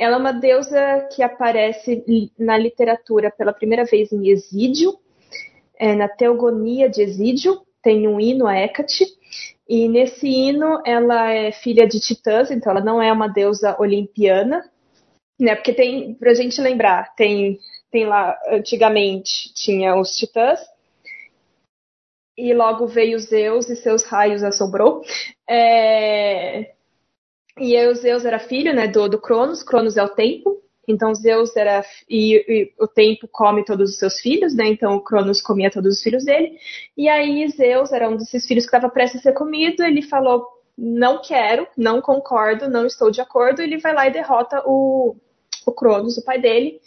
Ela é uma deusa que aparece na literatura pela primeira vez em Exídio, é, na Teogonia de Exídio, tem um hino a Hecate, e nesse hino ela é filha de titãs, então ela não é uma deusa olimpiana, né? Porque tem, pra gente lembrar, tem, tem lá, antigamente tinha os titãs, e logo veio Zeus e seus raios assombrou. É... E Zeus era filho né, do, do Cronos, Cronos é o tempo, então Zeus era. E, e, o tempo come todos os seus filhos, né? Então o Cronos comia todos os filhos dele. E aí Zeus era um desses filhos que estava prestes a ser comido. Ele falou: Não quero, não concordo, não estou de acordo. Ele vai lá e derrota o, o Cronos, o pai dele,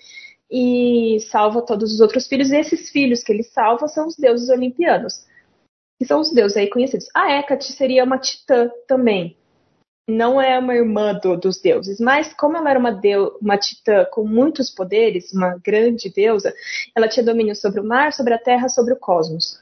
e salva todos os outros filhos. E esses filhos que ele salva são os deuses olimpianos, que são os deuses aí conhecidos. A Hecate seria uma titã também não é uma irmã do, dos deuses, mas como ela era uma, deu, uma titã com muitos poderes, uma grande deusa, ela tinha domínio sobre o mar, sobre a terra, sobre o cosmos.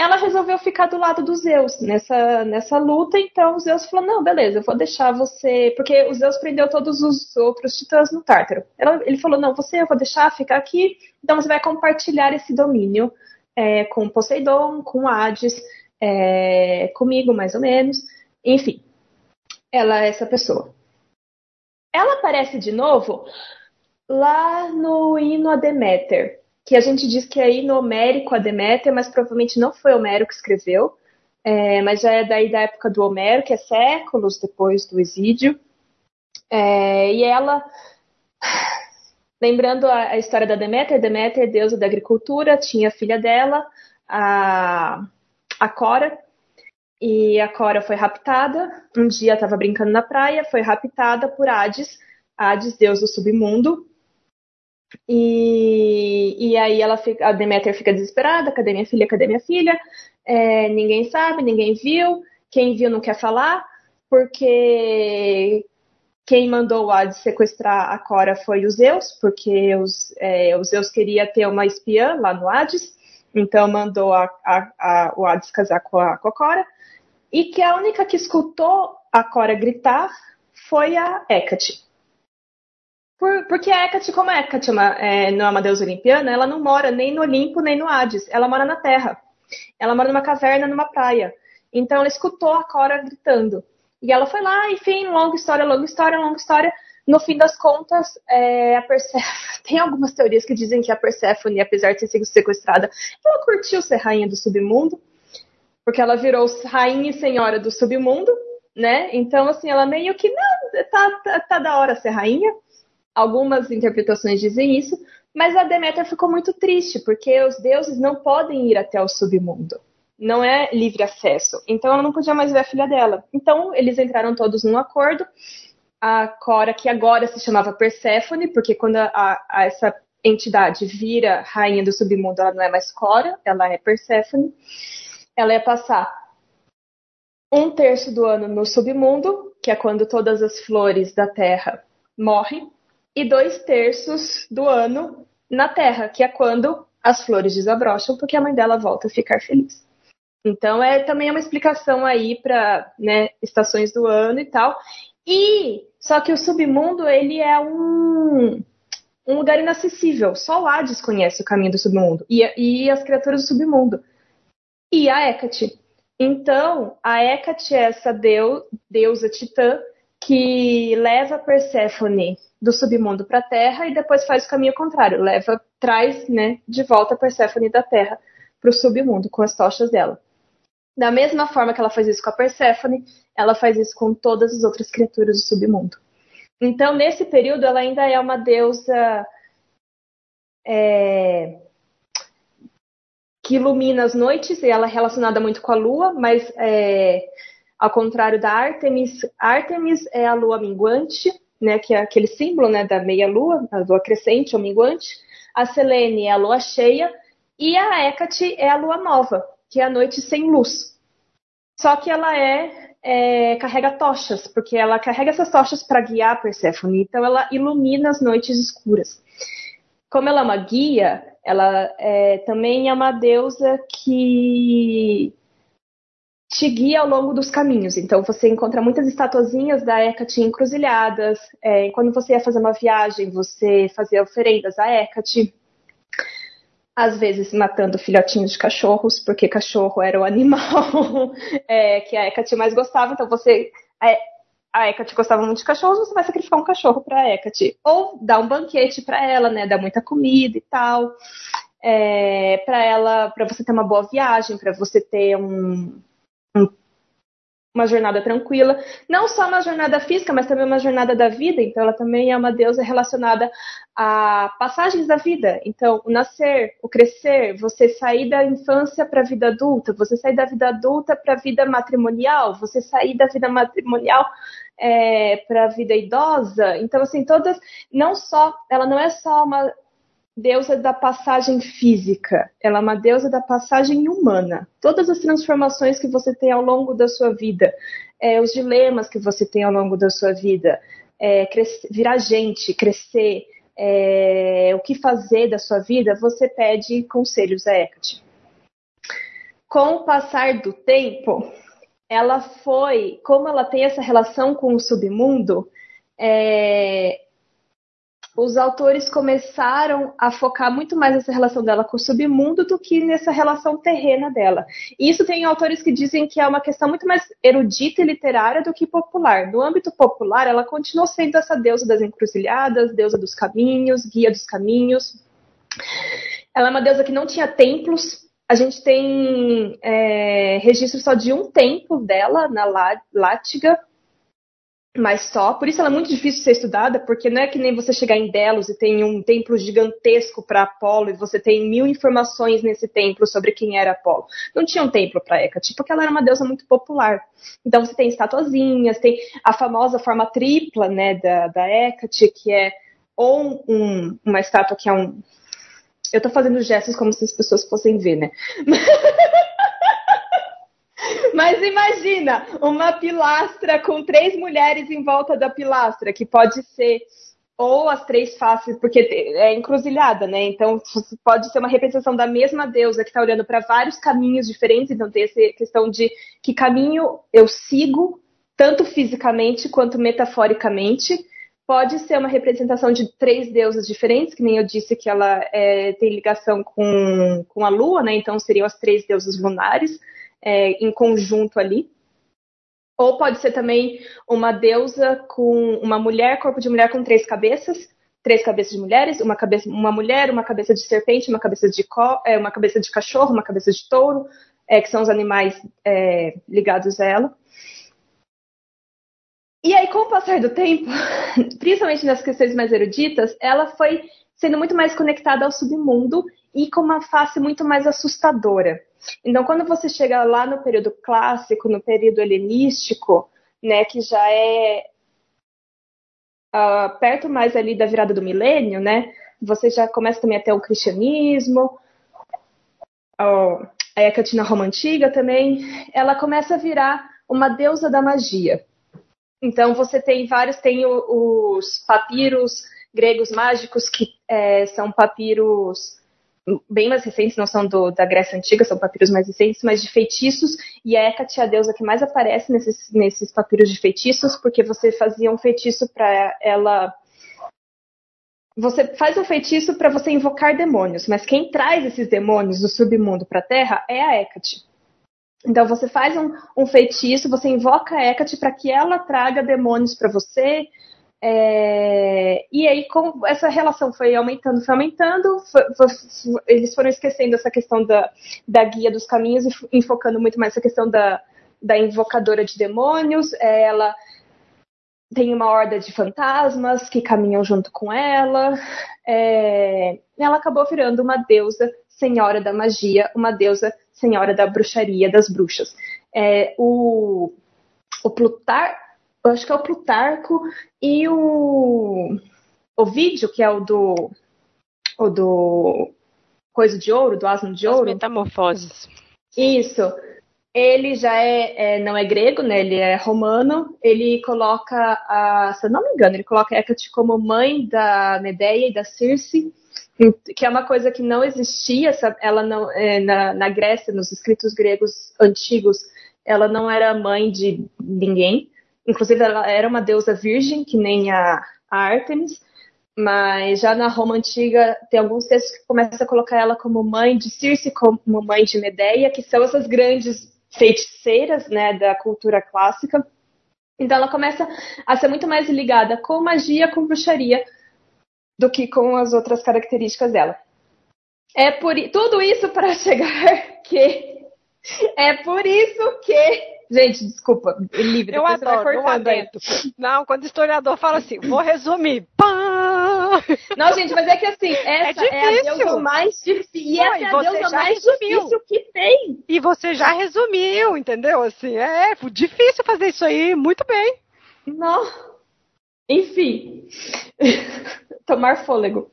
Ela resolveu ficar do lado dos Zeus nessa, nessa luta, então os Zeus falou: Não, beleza, eu vou deixar você. Porque os Zeus prendeu todos os outros titãs no Tártaro. Ela, ele falou: Não, você eu vou deixar ficar aqui, então você vai compartilhar esse domínio é, com Poseidon, com Hades, é, comigo mais ou menos. Enfim, ela é essa pessoa. Ela aparece de novo lá no hino a Deméter, que a gente diz que é hino homérico a Deméter, mas provavelmente não foi Homero que escreveu, é, mas já é daí da época do Homero, que é séculos depois do exídio. É, e ela, lembrando a, a, história da Deméter, Deméter, deusa da agricultura, tinha a filha dela, a, a Cora, e a Cora foi raptada. Um dia estava brincando na praia, foi raptada por Hades, Hades, deus do submundo. E, e aí ela fica, a Deméter fica desesperada: cadê minha filha? Cadê minha filha? É, ninguém sabe, ninguém viu. Quem viu não quer falar, porque quem mandou o Hades sequestrar a Cora foi os Zeus, porque os, é, os Zeus queria ter uma espiã lá no Hades, então mandou a, a, a, o Hades casar com a, com a Cora e que a única que escutou a Cora gritar foi a Hecate. Por, porque a Hecate, como a Hecate é é, não é uma deusa olimpiana, ela não mora nem no Olimpo nem no Hades, ela mora na Terra. Ela mora numa caverna, numa praia. Então ela escutou a Cora gritando. E ela foi lá, enfim, longa história, longa história, longa história. No fim das contas, é, a Persephone... tem algumas teorias que dizem que a Persephone, apesar de ter sido sequestrada, ela curtiu ser rainha do submundo porque ela virou rainha e senhora do submundo, né? Então, assim, ela meio que não, tá, tá, tá da hora ser rainha. Algumas interpretações dizem isso, mas a Deméter ficou muito triste, porque os deuses não podem ir até o submundo. Não é livre acesso. Então ela não podia mais ver a filha dela. Então eles entraram todos num acordo. A Cora, que agora se chamava Perséfone, porque quando a, a essa entidade vira rainha do submundo, ela não é mais Cora, ela é Perséfone ela ia passar um terço do ano no submundo, que é quando todas as flores da terra morrem, e dois terços do ano na terra, que é quando as flores desabrocham, porque a mãe dela volta a ficar feliz. Então é também uma explicação aí para né, estações do ano e tal. E só que o submundo ele é um, um lugar inacessível. Só o Hades conhece o caminho do submundo e, e as criaturas do submundo e a Hecate. Então, a Hecate é essa deu, deusa titã que leva Perséfone do submundo para a Terra e depois faz o caminho contrário, leva, traz, né, de volta Perséfone da Terra para o submundo com as tochas dela. Da mesma forma que ela faz isso com a Perséfone, ela faz isso com todas as outras criaturas do submundo. Então, nesse período, ela ainda é uma deusa é, que ilumina as noites, e ela é relacionada muito com a lua, mas é, ao contrário da Artemis, Artemis é a lua minguante, né, que é aquele símbolo né, da meia-lua, a lua crescente ou minguante. A Selene é a lua cheia, e a Hecate é a lua nova, que é a noite sem luz. Só que ela é, é carrega tochas, porque ela carrega essas tochas para guiar Perséfone, então ela ilumina as noites escuras. Como ela é uma guia, ela é, também é uma deusa que te guia ao longo dos caminhos. Então, você encontra muitas estatuazinhas da Hecate encruzilhadas. É, quando você ia fazer uma viagem, você fazia oferendas a Hecate. Às vezes matando filhotinhos de cachorros, porque cachorro era o animal é, que a Hecate mais gostava. Então, você. É, a Hecate gostava muito de cachorros, você vai sacrificar um cachorro para a Hecate. Ou dar um banquete para ela, né? Dar muita comida e tal. É, para ela, para você ter uma boa viagem, para você ter um, uma jornada tranquila, não só uma jornada física, mas também uma jornada da vida. Então, ela também é uma deusa relacionada a passagens da vida. Então, o nascer, o crescer, você sair da infância para a vida adulta, você sair da vida adulta para a vida matrimonial, você sair da vida matrimonial é, para a vida idosa. Então, assim, todas, não só, ela não é só uma deusa da passagem física, ela é uma deusa da passagem humana. Todas as transformações que você tem ao longo da sua vida, é, os dilemas que você tem ao longo da sua vida, é, crescer, virar gente, crescer, é, o que fazer da sua vida, você pede conselhos a Hecate. Com o passar do tempo, ela foi, como ela tem essa relação com o submundo, é, os autores começaram a focar muito mais nessa relação dela com o submundo do que nessa relação terrena dela. E isso tem autores que dizem que é uma questão muito mais erudita e literária do que popular. No âmbito popular, ela continuou sendo essa deusa das encruzilhadas, deusa dos caminhos, guia dos caminhos. Ela é uma deusa que não tinha templos. A gente tem é, registro só de um templo dela na Látiga, mas só. Por isso ela é muito difícil de ser estudada, porque não é que nem você chegar em Delos e tem um templo gigantesco para Apolo e você tem mil informações nesse templo sobre quem era Apolo. Não tinha um templo para Hecate, porque ela era uma deusa muito popular. Então você tem estatuazinhas, tem a famosa forma tripla né, da, da Hecate, que é ou um, uma estátua que é um. Eu estou fazendo gestos como se as pessoas fossem ver, né? Mas imagina uma pilastra com três mulheres em volta da pilastra, que pode ser ou as três faces, porque é encruzilhada, né? Então pode ser uma representação da mesma deusa que está olhando para vários caminhos diferentes. Então tem essa questão de que caminho eu sigo, tanto fisicamente quanto metaforicamente. Pode ser uma representação de três deusas diferentes, que nem eu disse que ela é, tem ligação com, com a lua, né? Então seriam as três deusas lunares é, em conjunto ali. Ou pode ser também uma deusa com uma mulher, corpo de mulher com três cabeças, três cabeças de mulheres, uma cabeça, uma mulher, uma cabeça de serpente, uma cabeça de co, é, uma cabeça de cachorro, uma cabeça de touro, é, que são os animais é, ligados a ela. E aí, com o passar do tempo, principalmente nas questões mais eruditas, ela foi sendo muito mais conectada ao submundo e com uma face muito mais assustadora. Então, quando você chega lá no período clássico, no período helenístico, né, que já é uh, perto mais ali da virada do milênio, né, você já começa também a ter o cristianismo, uh, a Hecate na Roma Antiga também, ela começa a virar uma deusa da magia. Então, você tem vários, tem os papiros gregos mágicos, que é, são papiros bem mais recentes, não são do, da Grécia Antiga, são papiros mais recentes, mas de feitiços, e a Hecate é a deusa que mais aparece nesses, nesses papiros de feitiços, porque você fazia um feitiço para ela. Você faz um feitiço para você invocar demônios, mas quem traz esses demônios do submundo para a Terra é a Hecate. Então você faz um, um feitiço, você invoca a Hecate para que ela traga demônios para você, é, e aí, com essa relação foi aumentando, foi aumentando, foi, foi, eles foram esquecendo essa questão da, da guia dos caminhos e enfocando muito mais essa questão da, da invocadora de demônios. É, ela tem uma horda de fantasmas que caminham junto com ela. É, ela acabou virando uma deusa senhora da magia, uma deusa senhora da bruxaria, das bruxas. É, o, o Plutar eu acho que é o Plutarco e o, o vídeo, que é o do, o do Coisa de Ouro, do Asno de Ouro. As metamorfoses. Isso. Ele já é, é, não é grego, né? Ele é romano. Ele coloca, a, se eu não me engano, ele coloca a Hecate como mãe da Medeia e da Circe, que é uma coisa que não existia. Ela não, é, na, na Grécia, nos escritos gregos antigos, ela não era mãe de ninguém. Inclusive, ela era uma deusa virgem, que nem a, a Artemis. Mas já na Roma antiga tem alguns textos que começam a colocar ela como mãe de Circe, como mãe de Medeia, que são essas grandes feiticeiras né, da cultura clássica. Então ela começa a ser muito mais ligada com magia, com bruxaria, do que com as outras características dela. É por tudo isso para chegar que é por isso que Gente, desculpa, livre. Eu adoro, um adendo. Não, quando o historiador fala assim, vou resumir. Pá! Não, gente, mas é que assim, é essa é, é a deusa mais difícil. E essa é a deusa mais resumiu. difícil que tem. E você já resumiu, entendeu? Assim, é difícil fazer isso aí, muito bem. Não. Enfim. Tomar fôlego.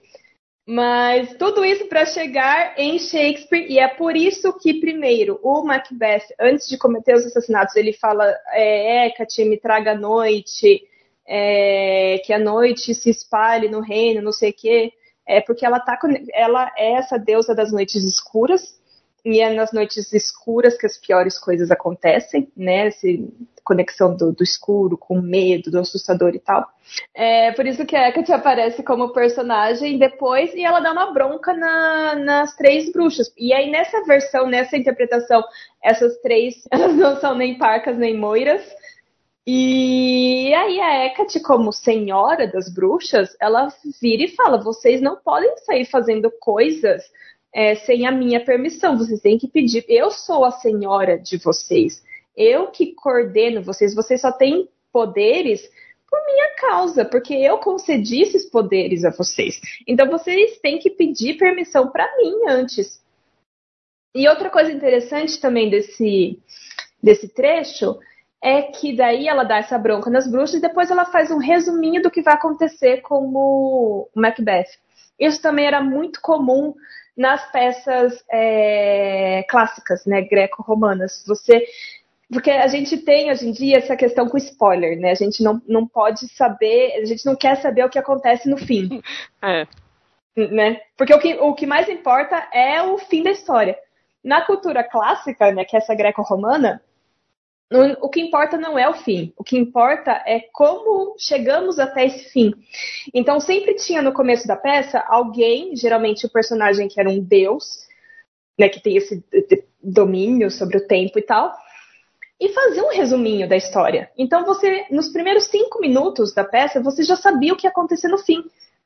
Mas tudo isso para chegar em Shakespeare, e é por isso que, primeiro, o Macbeth, antes de cometer os assassinatos, ele fala: é, me traga a noite, é, que a noite se espalhe no reino, não sei o quê. É porque ela, tá, ela é essa deusa das noites escuras, e é nas noites escuras que as piores coisas acontecem, né? Essa conexão do, do escuro com medo, do assustador e tal. É por isso que a Hecate aparece como personagem depois e ela dá uma bronca na, nas três bruxas. E aí nessa versão, nessa interpretação, essas três elas não são nem parcas nem moiras. E aí a Hecate, como senhora das bruxas, ela vira e fala: vocês não podem sair fazendo coisas é, sem a minha permissão. Vocês têm que pedir. Eu sou a senhora de vocês. Eu que coordeno vocês. Vocês só têm poderes por minha causa, porque eu concedi esses poderes a vocês. Então vocês têm que pedir permissão para mim antes. E outra coisa interessante também desse, desse trecho é que daí ela dá essa bronca nas bruxas e depois ela faz um resuminho do que vai acontecer com o Macbeth. Isso também era muito comum nas peças é, clássicas, né, greco-romanas. Você porque a gente tem hoje em dia essa questão com spoiler, né? A gente não, não pode saber, a gente não quer saber o que acontece no fim. É. Né? Porque o que, o que mais importa é o fim da história. Na cultura clássica, né, que é essa greco-romana, o que importa não é o fim, o que importa é como chegamos até esse fim. Então sempre tinha no começo da peça alguém, geralmente o personagem que era um deus, né, que tem esse domínio sobre o tempo e tal, e fazia um resuminho da história. Então você, nos primeiros cinco minutos da peça, você já sabia o que ia acontecer no fim.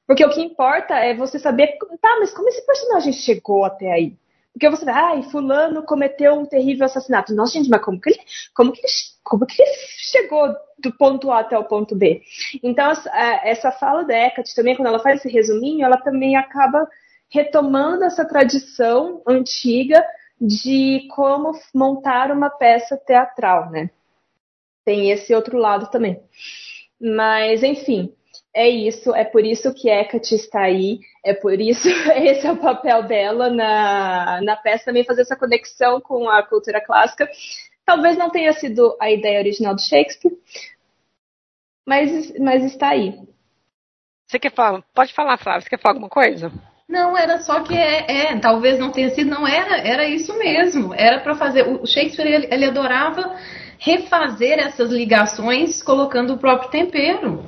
Porque o que importa é você saber, tá, mas como esse personagem chegou até aí? Porque você vai, ai, fulano cometeu um terrível assassinato. Nossa, gente, mas como que ele, como que ele, como que ele chegou do ponto A até o ponto B? Então, essa fala da Hecate também, quando ela faz esse resuminho, ela também acaba retomando essa tradição antiga de como montar uma peça teatral, né? Tem esse outro lado também. Mas, enfim, é isso, é por isso que Hecate está aí, é por isso, esse é o papel dela na, na peça, também fazer essa conexão com a cultura clássica. Talvez não tenha sido a ideia original do Shakespeare, mas, mas está aí. Você quer falar? Pode falar, Flávia, você quer falar alguma coisa? Não, era só que é, é, talvez não tenha sido, não era, era isso mesmo. Era para fazer. O Shakespeare ele, ele adorava refazer essas ligações colocando o próprio tempero.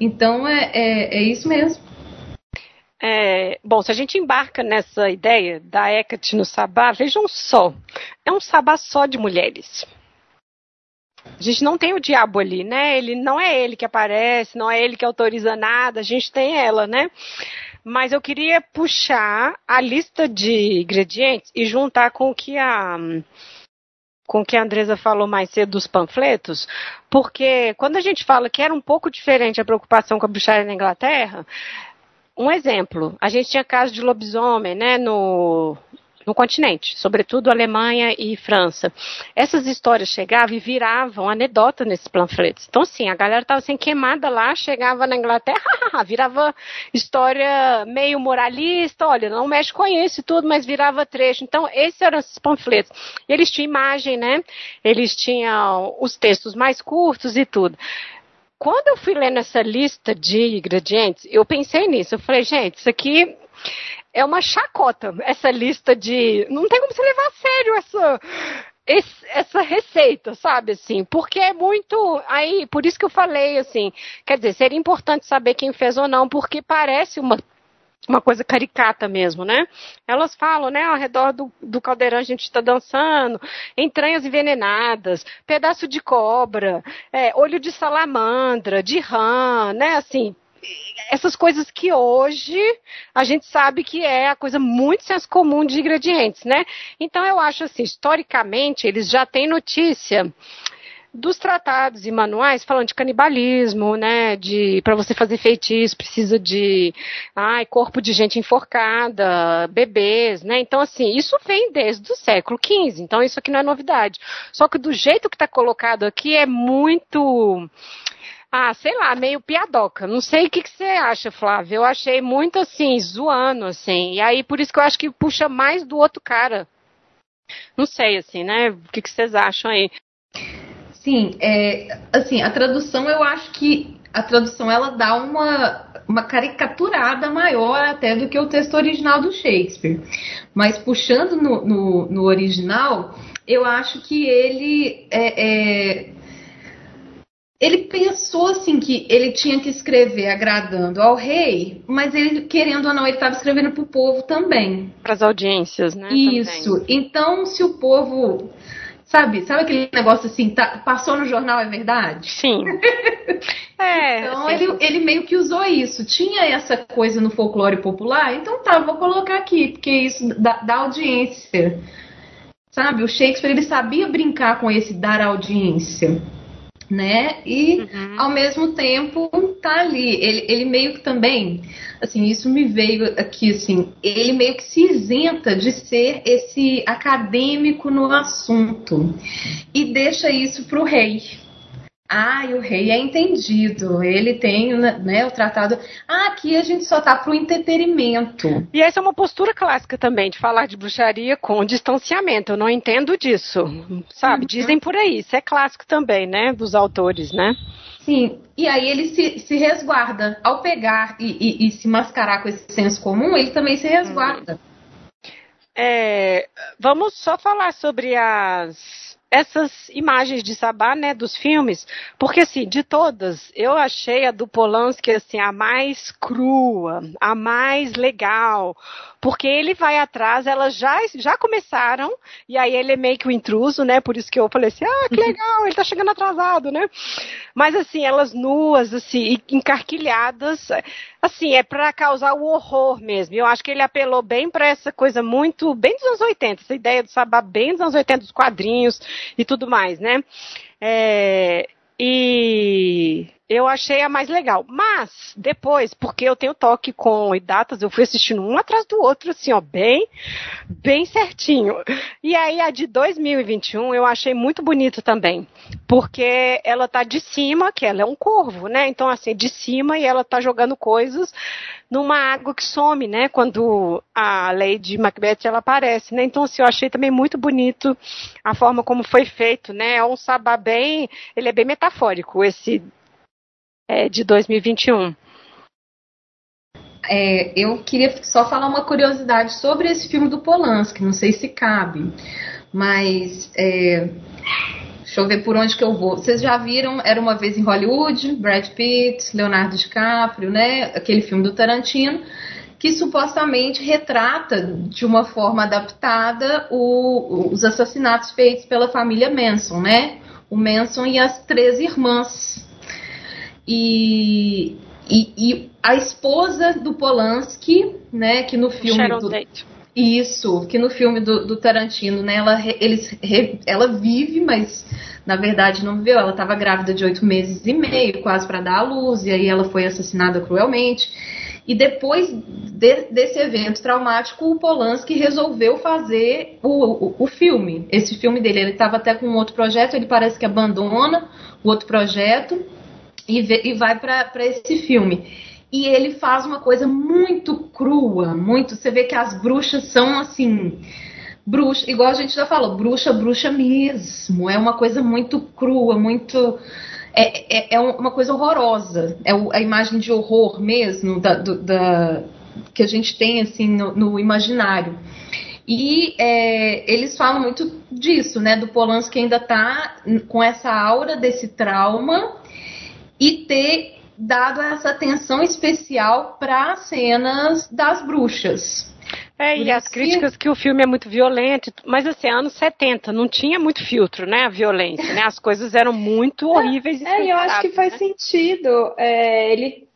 Então é, é, é isso mesmo. É, bom, se a gente embarca nessa ideia da Hecate no sabá, vejam só, é um sabá só de mulheres. A gente não tem o diabo ali, né? Ele não é ele que aparece, não é ele que autoriza nada, a gente tem ela, né? Mas eu queria puxar a lista de ingredientes e juntar com o que a com o que a Andresa falou mais cedo dos panfletos, porque quando a gente fala que era um pouco diferente a preocupação com a bruxaria na Inglaterra, um exemplo, a gente tinha casos de lobisomem, né, no, no continente, sobretudo Alemanha e França. Essas histórias chegavam e viravam anedota nesses panfletos. Então, assim, a galera estava assim, queimada lá, chegava na Inglaterra, virava história meio moralista, olha, não mexe com isso e tudo, mas virava trecho. Então, esses eram esses panfletos. E eles tinham imagem, né? Eles tinham os textos mais curtos e tudo quando eu fui lendo essa lista de ingredientes, eu pensei nisso. Eu falei, gente, isso aqui é uma chacota essa lista de. Não tem como você levar a sério essa, esse, essa receita, sabe, assim, porque é muito, aí, por isso que eu falei, assim, quer dizer, seria importante saber quem fez ou não, porque parece uma uma coisa caricata mesmo, né? Elas falam, né, ao redor do, do caldeirão a gente está dançando, entranhas envenenadas, pedaço de cobra, é, olho de salamandra, de rã, né, assim, essas coisas que hoje a gente sabe que é a coisa muito senso comum de ingredientes, né? Então eu acho assim, historicamente eles já têm notícia dos tratados e manuais falando de canibalismo, né, de para você fazer feitiço precisa de ai, corpo de gente enforcada, bebês, né? Então assim, isso vem desde o século XV. Então isso aqui não é novidade. Só que do jeito que está colocado aqui é muito ah, sei lá, meio piadoca. Não sei o que, que você acha, Flávio. Eu achei muito assim, zoando, assim. E aí, por isso que eu acho que puxa mais do outro cara. Não sei, assim, né? O que, que vocês acham aí? Sim, é, assim, a tradução eu acho que a tradução ela dá uma, uma caricaturada maior até do que o texto original do Shakespeare. Mas puxando no, no, no original, eu acho que ele é, é, ele pensou assim que ele tinha que escrever agradando ao rei, mas ele querendo ou não ele estava escrevendo para o povo também. Para as audiências, né? Isso. Também. Então, se o povo Sabe? Sabe aquele negócio assim, tá, passou no jornal, é verdade? Sim. é, então assim, ele, ele meio que usou isso. Tinha essa coisa no folclore popular, então tá, vou colocar aqui, porque isso dá, dá audiência. Sabe? O Shakespeare ele sabia brincar com esse dar audiência né? E uhum. ao mesmo tempo tá ali. Ele, ele meio que também, assim, isso me veio aqui, assim, ele meio que se isenta de ser esse acadêmico no assunto e deixa isso para o rei. Ah, e o rei é entendido, ele tem né, o tratado. Ah, aqui a gente só tá pro entretenimento. E essa é uma postura clássica também, de falar de bruxaria com distanciamento. Eu não entendo disso, sabe? Uhum. Dizem por aí. Isso é clássico também, né? Dos autores, né? Sim, e aí ele se, se resguarda. Ao pegar e, e, e se mascarar com esse senso comum, ele também se resguarda. Uhum. É, vamos só falar sobre as essas imagens de Sabá, né, dos filmes, porque assim, de todas, eu achei a do Polanski assim a mais crua, a mais legal, porque ele vai atrás, elas já já começaram e aí ele é meio que o intruso, né? Por isso que eu falei assim: "Ah, que legal, ele tá chegando atrasado, né?" Mas assim, elas nuas assim, encarquilhadas, assim, é para causar o horror mesmo. Eu acho que ele apelou bem para essa coisa muito bem dos anos 80, essa ideia do Sabá bem dos anos 80 dos quadrinhos e tudo mais, né? É, e eu achei a mais legal. Mas, depois, porque eu tenho toque com datas, eu fui assistindo um atrás do outro, assim, ó, bem, bem certinho. E aí, a de 2021 eu achei muito bonito também. Porque ela tá de cima, que ela é um corvo, né? Então, assim, de cima e ela tá jogando coisas numa água que some, né? Quando a Lady Macbeth ela aparece, né? Então, assim, eu achei também muito bonito a forma como foi feito, né? É um sabá bem, ele é bem metafórico, esse é, de 2021. É, eu queria só falar uma curiosidade sobre esse filme do Polanski, não sei se cabe, mas é, deixa eu ver por onde que eu vou. Vocês já viram Era Uma Vez em Hollywood, Brad Pitt, Leonardo DiCaprio, né? Aquele filme do Tarantino, que supostamente retrata de uma forma adaptada o, os assassinatos feitos pela família Manson, né? O Manson e as três irmãs e, e, e, a esposa do Polanski, né, que no filme Sharon do, Tate. isso, que no filme do, do Tarantino, né, ela, eles, ela vive, mas na verdade não viveu. Ela estava grávida de oito meses e meio, quase para dar à luz, e aí ela foi assassinada cruelmente. E depois de, desse evento traumático, o Polanski resolveu fazer o, o, o filme. Esse filme dele, ele estava até com um outro projeto, ele parece que abandona o outro projeto e, vê, e vai para esse filme. E ele faz uma coisa muito crua, muito. Você vê que as bruxas são assim. Bruxa, igual a gente já falou, bruxa, bruxa mesmo. É uma coisa muito crua, muito. É, é, é uma coisa horrorosa. É a imagem de horror mesmo da, do, da, que a gente tem assim no, no imaginário. E é, eles falam muito disso, né? Do Polanski ainda tá com essa aura desse trauma e ter dado essa atenção especial para cenas das bruxas. É, Por e as críticas que... que o filme é muito violento, mas assim, anos 70, não tinha muito filtro, né, a violência, né, as coisas eram muito horríveis. É, e eu acho que faz né? sentido, é, ele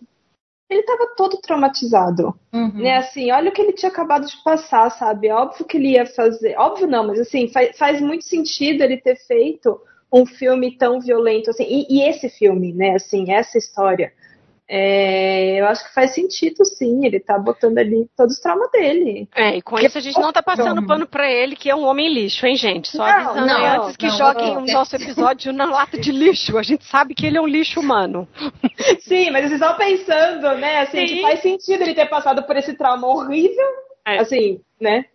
ele estava todo traumatizado, uhum. né, assim, olha o que ele tinha acabado de passar, sabe, óbvio que ele ia fazer, óbvio não, mas assim, faz, faz muito sentido ele ter feito um filme tão violento, assim, e, e esse filme, né, assim, essa história, é, eu acho que faz sentido, sim. Ele tá botando ali todos os traumas dele. É, e com isso a gente não tá passando pano pra ele, que é um homem lixo, hein, gente? Só avisando não, não, antes que não, joguem o nosso episódio na lata de lixo. A gente sabe que ele é um lixo humano. Sim, mas vocês estão pensando, né? Assim, que faz sentido ele ter passado por esse trauma horrível. É. Assim, né?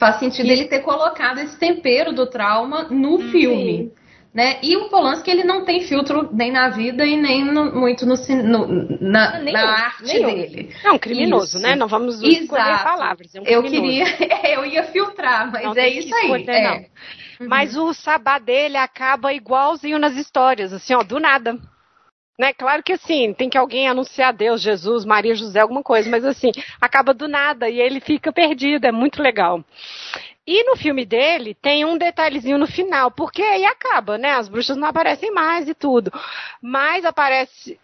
Faz sentido e... ele ter colocado esse tempero do trauma no hum, filme. Sim. Né? E o Polanski ele não tem filtro nem na vida e nem no, muito no, no na, nenhum, na, arte nenhum. dele. É um criminoso, isso. né? Não vamos Exato. escolher palavras. É um eu queria, eu ia filtrar, mas não é isso aí. Escolher, é. uhum. Mas o sabá dele acaba igualzinho nas histórias, assim, ó, do nada. Né? Claro que assim, tem que alguém anunciar Deus, Jesus, Maria, José, alguma coisa, mas assim, acaba do nada e ele fica perdido, é muito legal. E no filme dele tem um detalhezinho no final, porque aí acaba, né? As bruxas não aparecem mais e tudo. Mas aparece.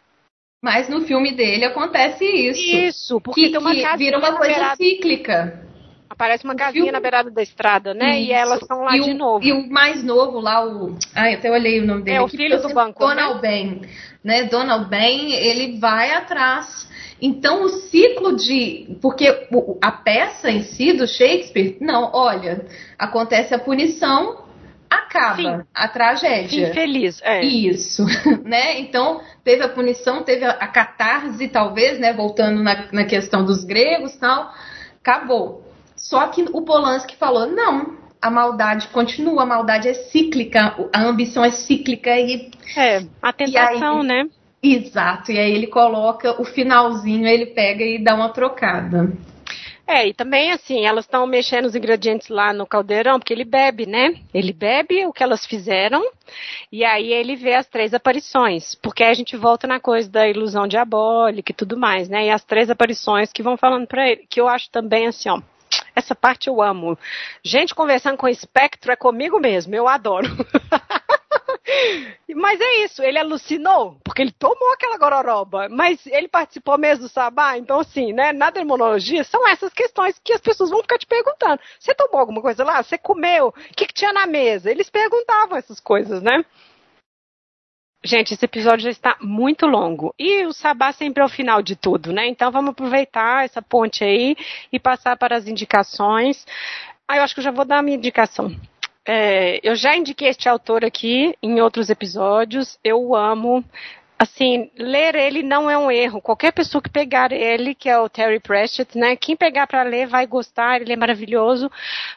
Mas no filme dele acontece isso. Isso, porque que, tem uma que vira uma coisa beirada... cíclica. Aparece uma casinha na beirada da estrada, né? Isso. E elas estão lá e de o, novo. E o mais novo lá, o. Ai, até olhei o nome dele. É o filho do banco. Donald né? Ben. Né? Donald Ben, ele vai atrás então, o ciclo de. Porque a peça em si do Shakespeare, não, olha, acontece a punição, acaba Fim. a tragédia. Fim feliz, é. Isso, né? Então, teve a punição, teve a, catarse, talvez, né? Voltando na, na questão dos gregos tal, acabou. Só que o Polanski falou: não, a maldade continua, a maldade é cíclica, a ambição é cíclica e. É, a tentação, aí, né? Exato, e aí ele coloca o finalzinho, ele pega e dá uma trocada. É, e também assim, elas estão mexendo os ingredientes lá no caldeirão, porque ele bebe, né? Ele bebe o que elas fizeram, e aí ele vê as três aparições, porque aí a gente volta na coisa da ilusão diabólica e tudo mais, né? E as três aparições que vão falando para ele, que eu acho também assim, ó, essa parte eu amo. Gente conversando com espectro é comigo mesmo, eu adoro. Mas é isso, ele alucinou, porque ele tomou aquela gororoba, mas ele participou mesmo do sabá, então assim, né, na demonologia são essas questões que as pessoas vão ficar te perguntando. Você tomou alguma coisa lá? Você comeu? O que, que tinha na mesa? Eles perguntavam essas coisas, né? Gente, esse episódio já está muito longo. E o sabá sempre é o final de tudo, né? Então vamos aproveitar essa ponte aí e passar para as indicações. Ah, eu acho que eu já vou dar a minha indicação. É, eu já indiquei este autor aqui em outros episódios. Eu amo. Assim, ler ele não é um erro. Qualquer pessoa que pegar ele, que é o Terry Pratchett, né? Quem pegar para ler vai gostar, ele é maravilhoso.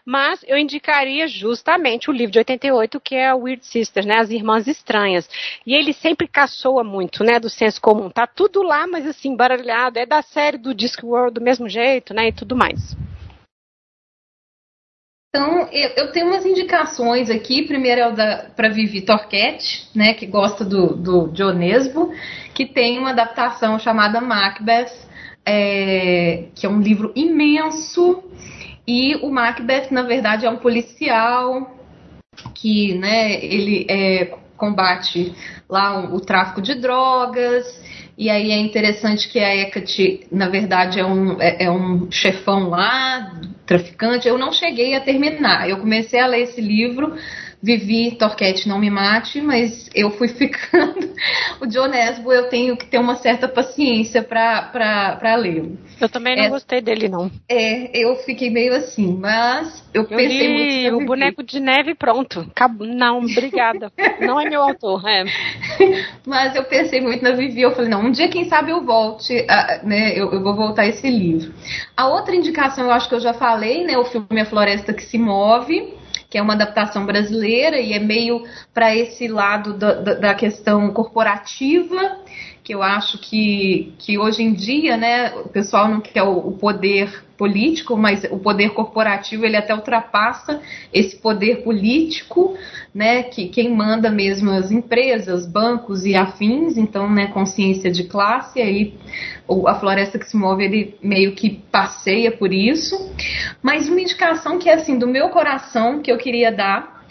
Mas eu indicaria justamente o livro de 88, que é Weird Sisters, né? As Irmãs Estranhas. E ele sempre caçoa muito, né? Do senso comum. Tá tudo lá, mas assim, baralhado. É da série do Discworld do mesmo jeito, né? E tudo mais. Então, eu, eu, tenho umas indicações aqui. Primeiro é o para Vivi Torquete, né, que gosta do, do Dionesbo, que tem uma adaptação chamada Macbeth, é, que é um livro imenso. E o Macbeth, na verdade, é um policial que né, ele é, combate lá o, o tráfico de drogas. E aí é interessante que a Hecate, na verdade, é um, é, é um chefão lá, traficante. Eu não cheguei a terminar. Eu comecei a ler esse livro Vivi, Torquete, não me mate, mas eu fui ficando. o John Nesbo eu tenho que ter uma certa paciência para ler. Eu também não é, gostei dele, não. É, eu fiquei meio assim, mas eu, eu pensei li muito. O boneco de neve pronto. Não, obrigada. não é meu autor, é. mas eu pensei muito na Vivi, eu falei, não, um dia quem sabe eu volte, a, né? Eu, eu, vou voltar a esse livro. A outra indicação, eu acho que eu já falei, né? O filme A Floresta que se Move que é uma adaptação brasileira e é meio para esse lado da, da, da, questão corporativa. Que eu acho que, que hoje em dia, né, o pessoal não quer o, o poder político, mas o poder corporativo ele até ultrapassa esse poder político, né, que quem manda mesmo as empresas, bancos e afins, então, né, consciência de classe, aí a floresta que se move ele meio que passeia por isso. Mas uma indicação que é assim do meu coração que eu queria dar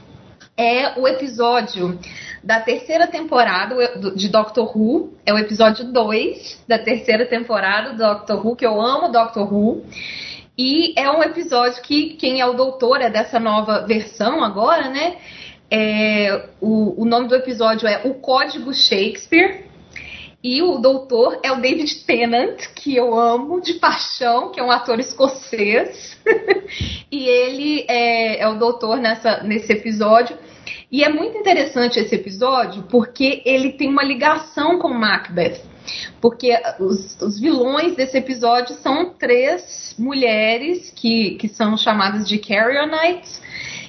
é o episódio da terceira temporada de Doctor Who. É o episódio 2 da terceira temporada do Doctor Who, que eu amo Doctor Who. E é um episódio que quem é o doutor é dessa nova versão agora, né? É, o, o nome do episódio é O Código Shakespeare. E o doutor é o David Tennant, que eu amo de paixão, que é um ator escocês. e ele é, é, o doutor nessa, nesse episódio. E é muito interessante esse episódio porque ele tem uma ligação com Macbeth. Porque os, os vilões desse episódio são três mulheres que, que são chamadas de Carrionites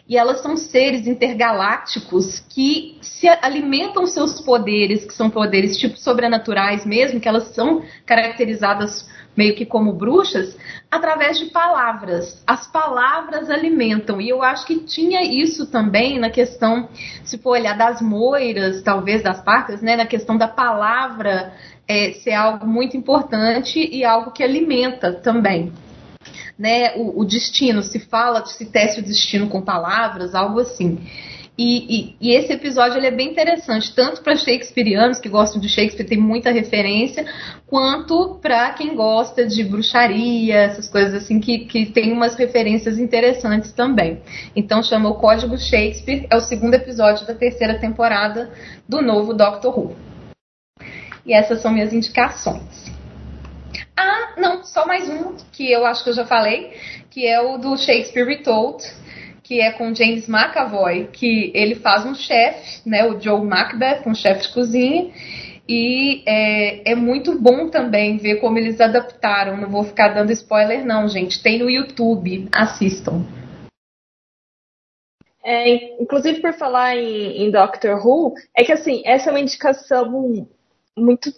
e elas são seres intergalácticos que se alimentam seus poderes, que são poderes tipo sobrenaturais mesmo, que elas são caracterizadas meio que como bruxas, através de palavras. As palavras alimentam. E eu acho que tinha isso também na questão, se for olhar das moiras, talvez das parcas, né, na questão da palavra é, ser algo muito importante e algo que alimenta também. Né, o, o destino, se fala, se teste o destino com palavras, algo assim. E, e, e, esse episódio ele é bem interessante, tanto para shakespearianos que gostam de Shakespeare, tem muita referência, quanto para quem gosta de bruxaria, essas coisas assim, que, que tem umas referências interessantes também. Então chama o Código Shakespeare, é o segundo episódio da terceira temporada do novo Doctor Who. E essas são minhas indicações. Ah, não, só mais um que eu acho que eu já falei, que é o do Shakespeare Retold que é com James McAvoy, que ele faz um chefe, né, o Joe Macbeth, um chefe de cozinha, e é, é, muito bom também ver como eles adaptaram. Não vou ficar dando spoiler, não, gente. Tem no YouTube, assistam. É, inclusive, por falar em, em, Doctor Who, é que assim, essa é uma indicação muito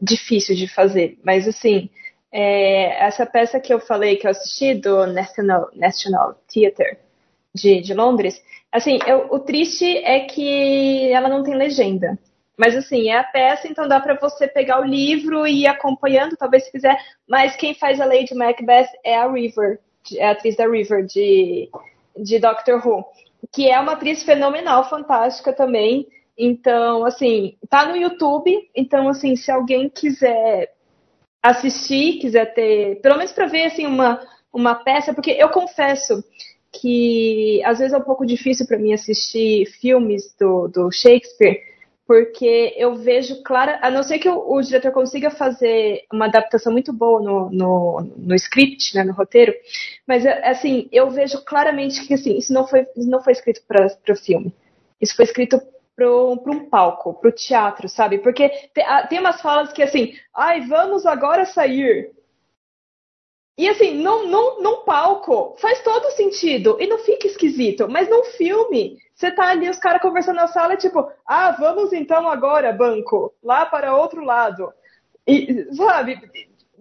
difícil de fazer, mas assim, é, essa peça que eu falei que eu assisti do National, National Theatre, de, de Londres, assim, eu, o triste é que ela não tem legenda. Mas assim, é a peça, então dá para você pegar o livro e ir acompanhando, talvez se quiser. Mas quem faz a Lady Macbeth é a River, é a atriz da River de, de Doctor Who, que é uma atriz fenomenal, fantástica também. Então, assim, tá no YouTube. Então, assim, se alguém quiser assistir, quiser ter, pelo menos para ver assim uma uma peça, porque eu confesso que às vezes é um pouco difícil para mim assistir filmes do, do, Shakespeare, porque eu vejo clara, a não ser que o, o, diretor consiga fazer uma adaptação muito boa no, no, no script, né, no roteiro, mas assim, eu vejo claramente que assim, isso não foi, isso não foi escrito para o filme. Isso foi escrito para um palco, para o teatro, sabe? Porque tem, tem umas falas que assim, ai, vamos agora sair. E assim, num, num, num palco. Faz todo sentido. E não fica esquisito, mas num filme, você tá ali, os caras conversando na sala, tipo, ah, vamos então agora, banco, lá para outro lado. E, sabe,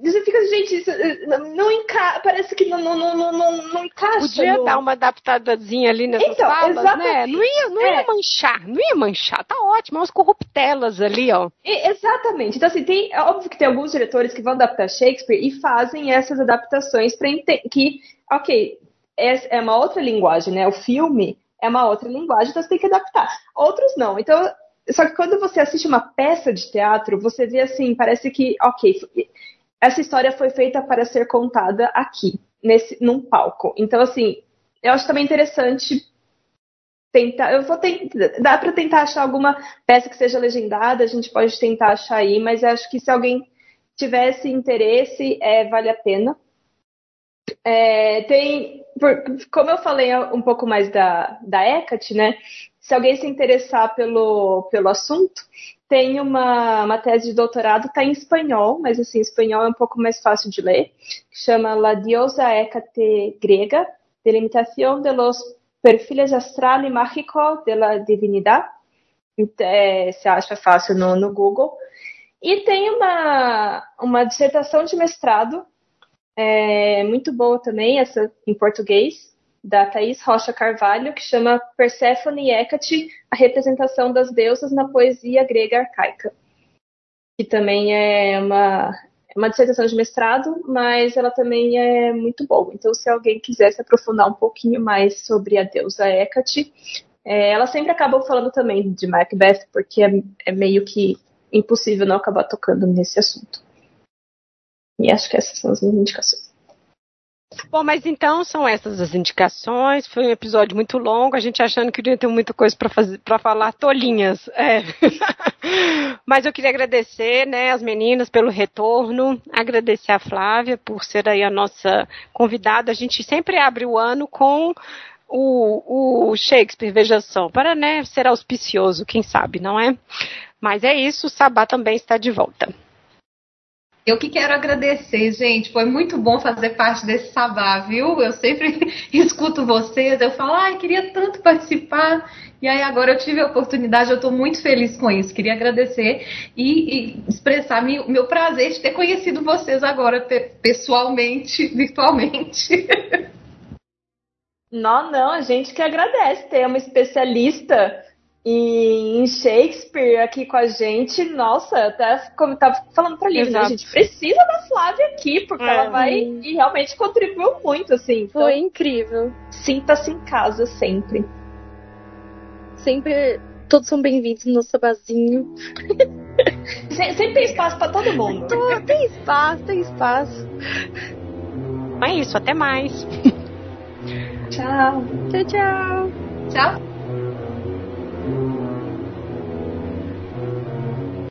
você fica, gente, eh, não encaixa, parece que não, não, não, não, não encaixa. Podia no... dar uma adaptadazinha ali nessas então, falas, né? Não ia, não é. ia manchar, não ia manchar, tá ótimo, umas corruptelas ali, ó. E, exatamente. Então, assim, tem, é óbvio que tem alguns diretores que vão adaptar Shakespeare e fazem essas adaptações para que, ok, é, é uma outra linguagem, né? O filme é uma outra linguagem, então você tem que adaptar. Outros não. Então, só que quando você assiste uma peça de teatro, você vê assim, parece que, ok, essa história foi feita para ser contada aqui, nesse, num palco. Então, assim, eu acho também interessante tentar. Eu vou tentar. Dá para tentar achar alguma peça que seja legendada, a gente pode tentar achar aí, mas acho que se alguém tivesse interesse, é, vale a pena. É, tem, por, como eu falei um pouco mais da, da Hecate, né? Se alguém se interessar pelo, pelo assunto, tem uma, uma tese de doutorado, está em espanhol, mas assim, espanhol é um pouco mais fácil de ler, que chama La diosa Hécate grega, delimitación de los perfiles astral y mágico de la divinidad. É, se acha fácil no, no Google. E tem uma, uma dissertação de mestrado, é, muito boa também, essa em português, da Thais Rocha Carvalho, que chama Perséfone e Hecate, a representação das deusas na poesia grega arcaica. Que também é uma, é uma dissertação de mestrado, mas ela também é muito boa. Então, se alguém quiser se aprofundar um pouquinho mais sobre a deusa Hecate, é, ela sempre acaba falando também de Macbeth, porque é, é meio que impossível não acabar tocando nesse assunto. E acho que essas são as minhas indicações. Bom, mas então são essas as indicações. Foi um episódio muito longo, a gente achando que ia ter muita coisa para falar tolinhas. É. mas eu queria agradecer, né, as meninas pelo retorno, agradecer a Flávia por ser aí a nossa convidada. A gente sempre abre o ano com o, o Shakespeare, veja só, para né, ser auspicioso, quem sabe, não é? Mas é isso, o Sabá também está de volta. Eu que quero agradecer, gente. Foi muito bom fazer parte desse sabá, viu? Eu sempre escuto vocês, eu falo, ai, queria tanto participar. E aí agora eu tive a oportunidade, eu estou muito feliz com isso. Queria agradecer e, e expressar meu, meu prazer de ter conhecido vocês agora pessoalmente, virtualmente. Não, não, a gente que agradece ter uma especialista em Shakespeare aqui com a gente, nossa, até como tava falando pra Lívia, né? a gente precisa da Flávia aqui, porque é. ela vai e realmente contribuiu muito, assim. Então, Foi incrível. Sinta-se em casa sempre. Sempre, todos são bem-vindos no sabazinho. sempre tem espaço para todo mundo. tem espaço, tem espaço. É isso, até mais. tchau. Tchau, tchau. Tchau. you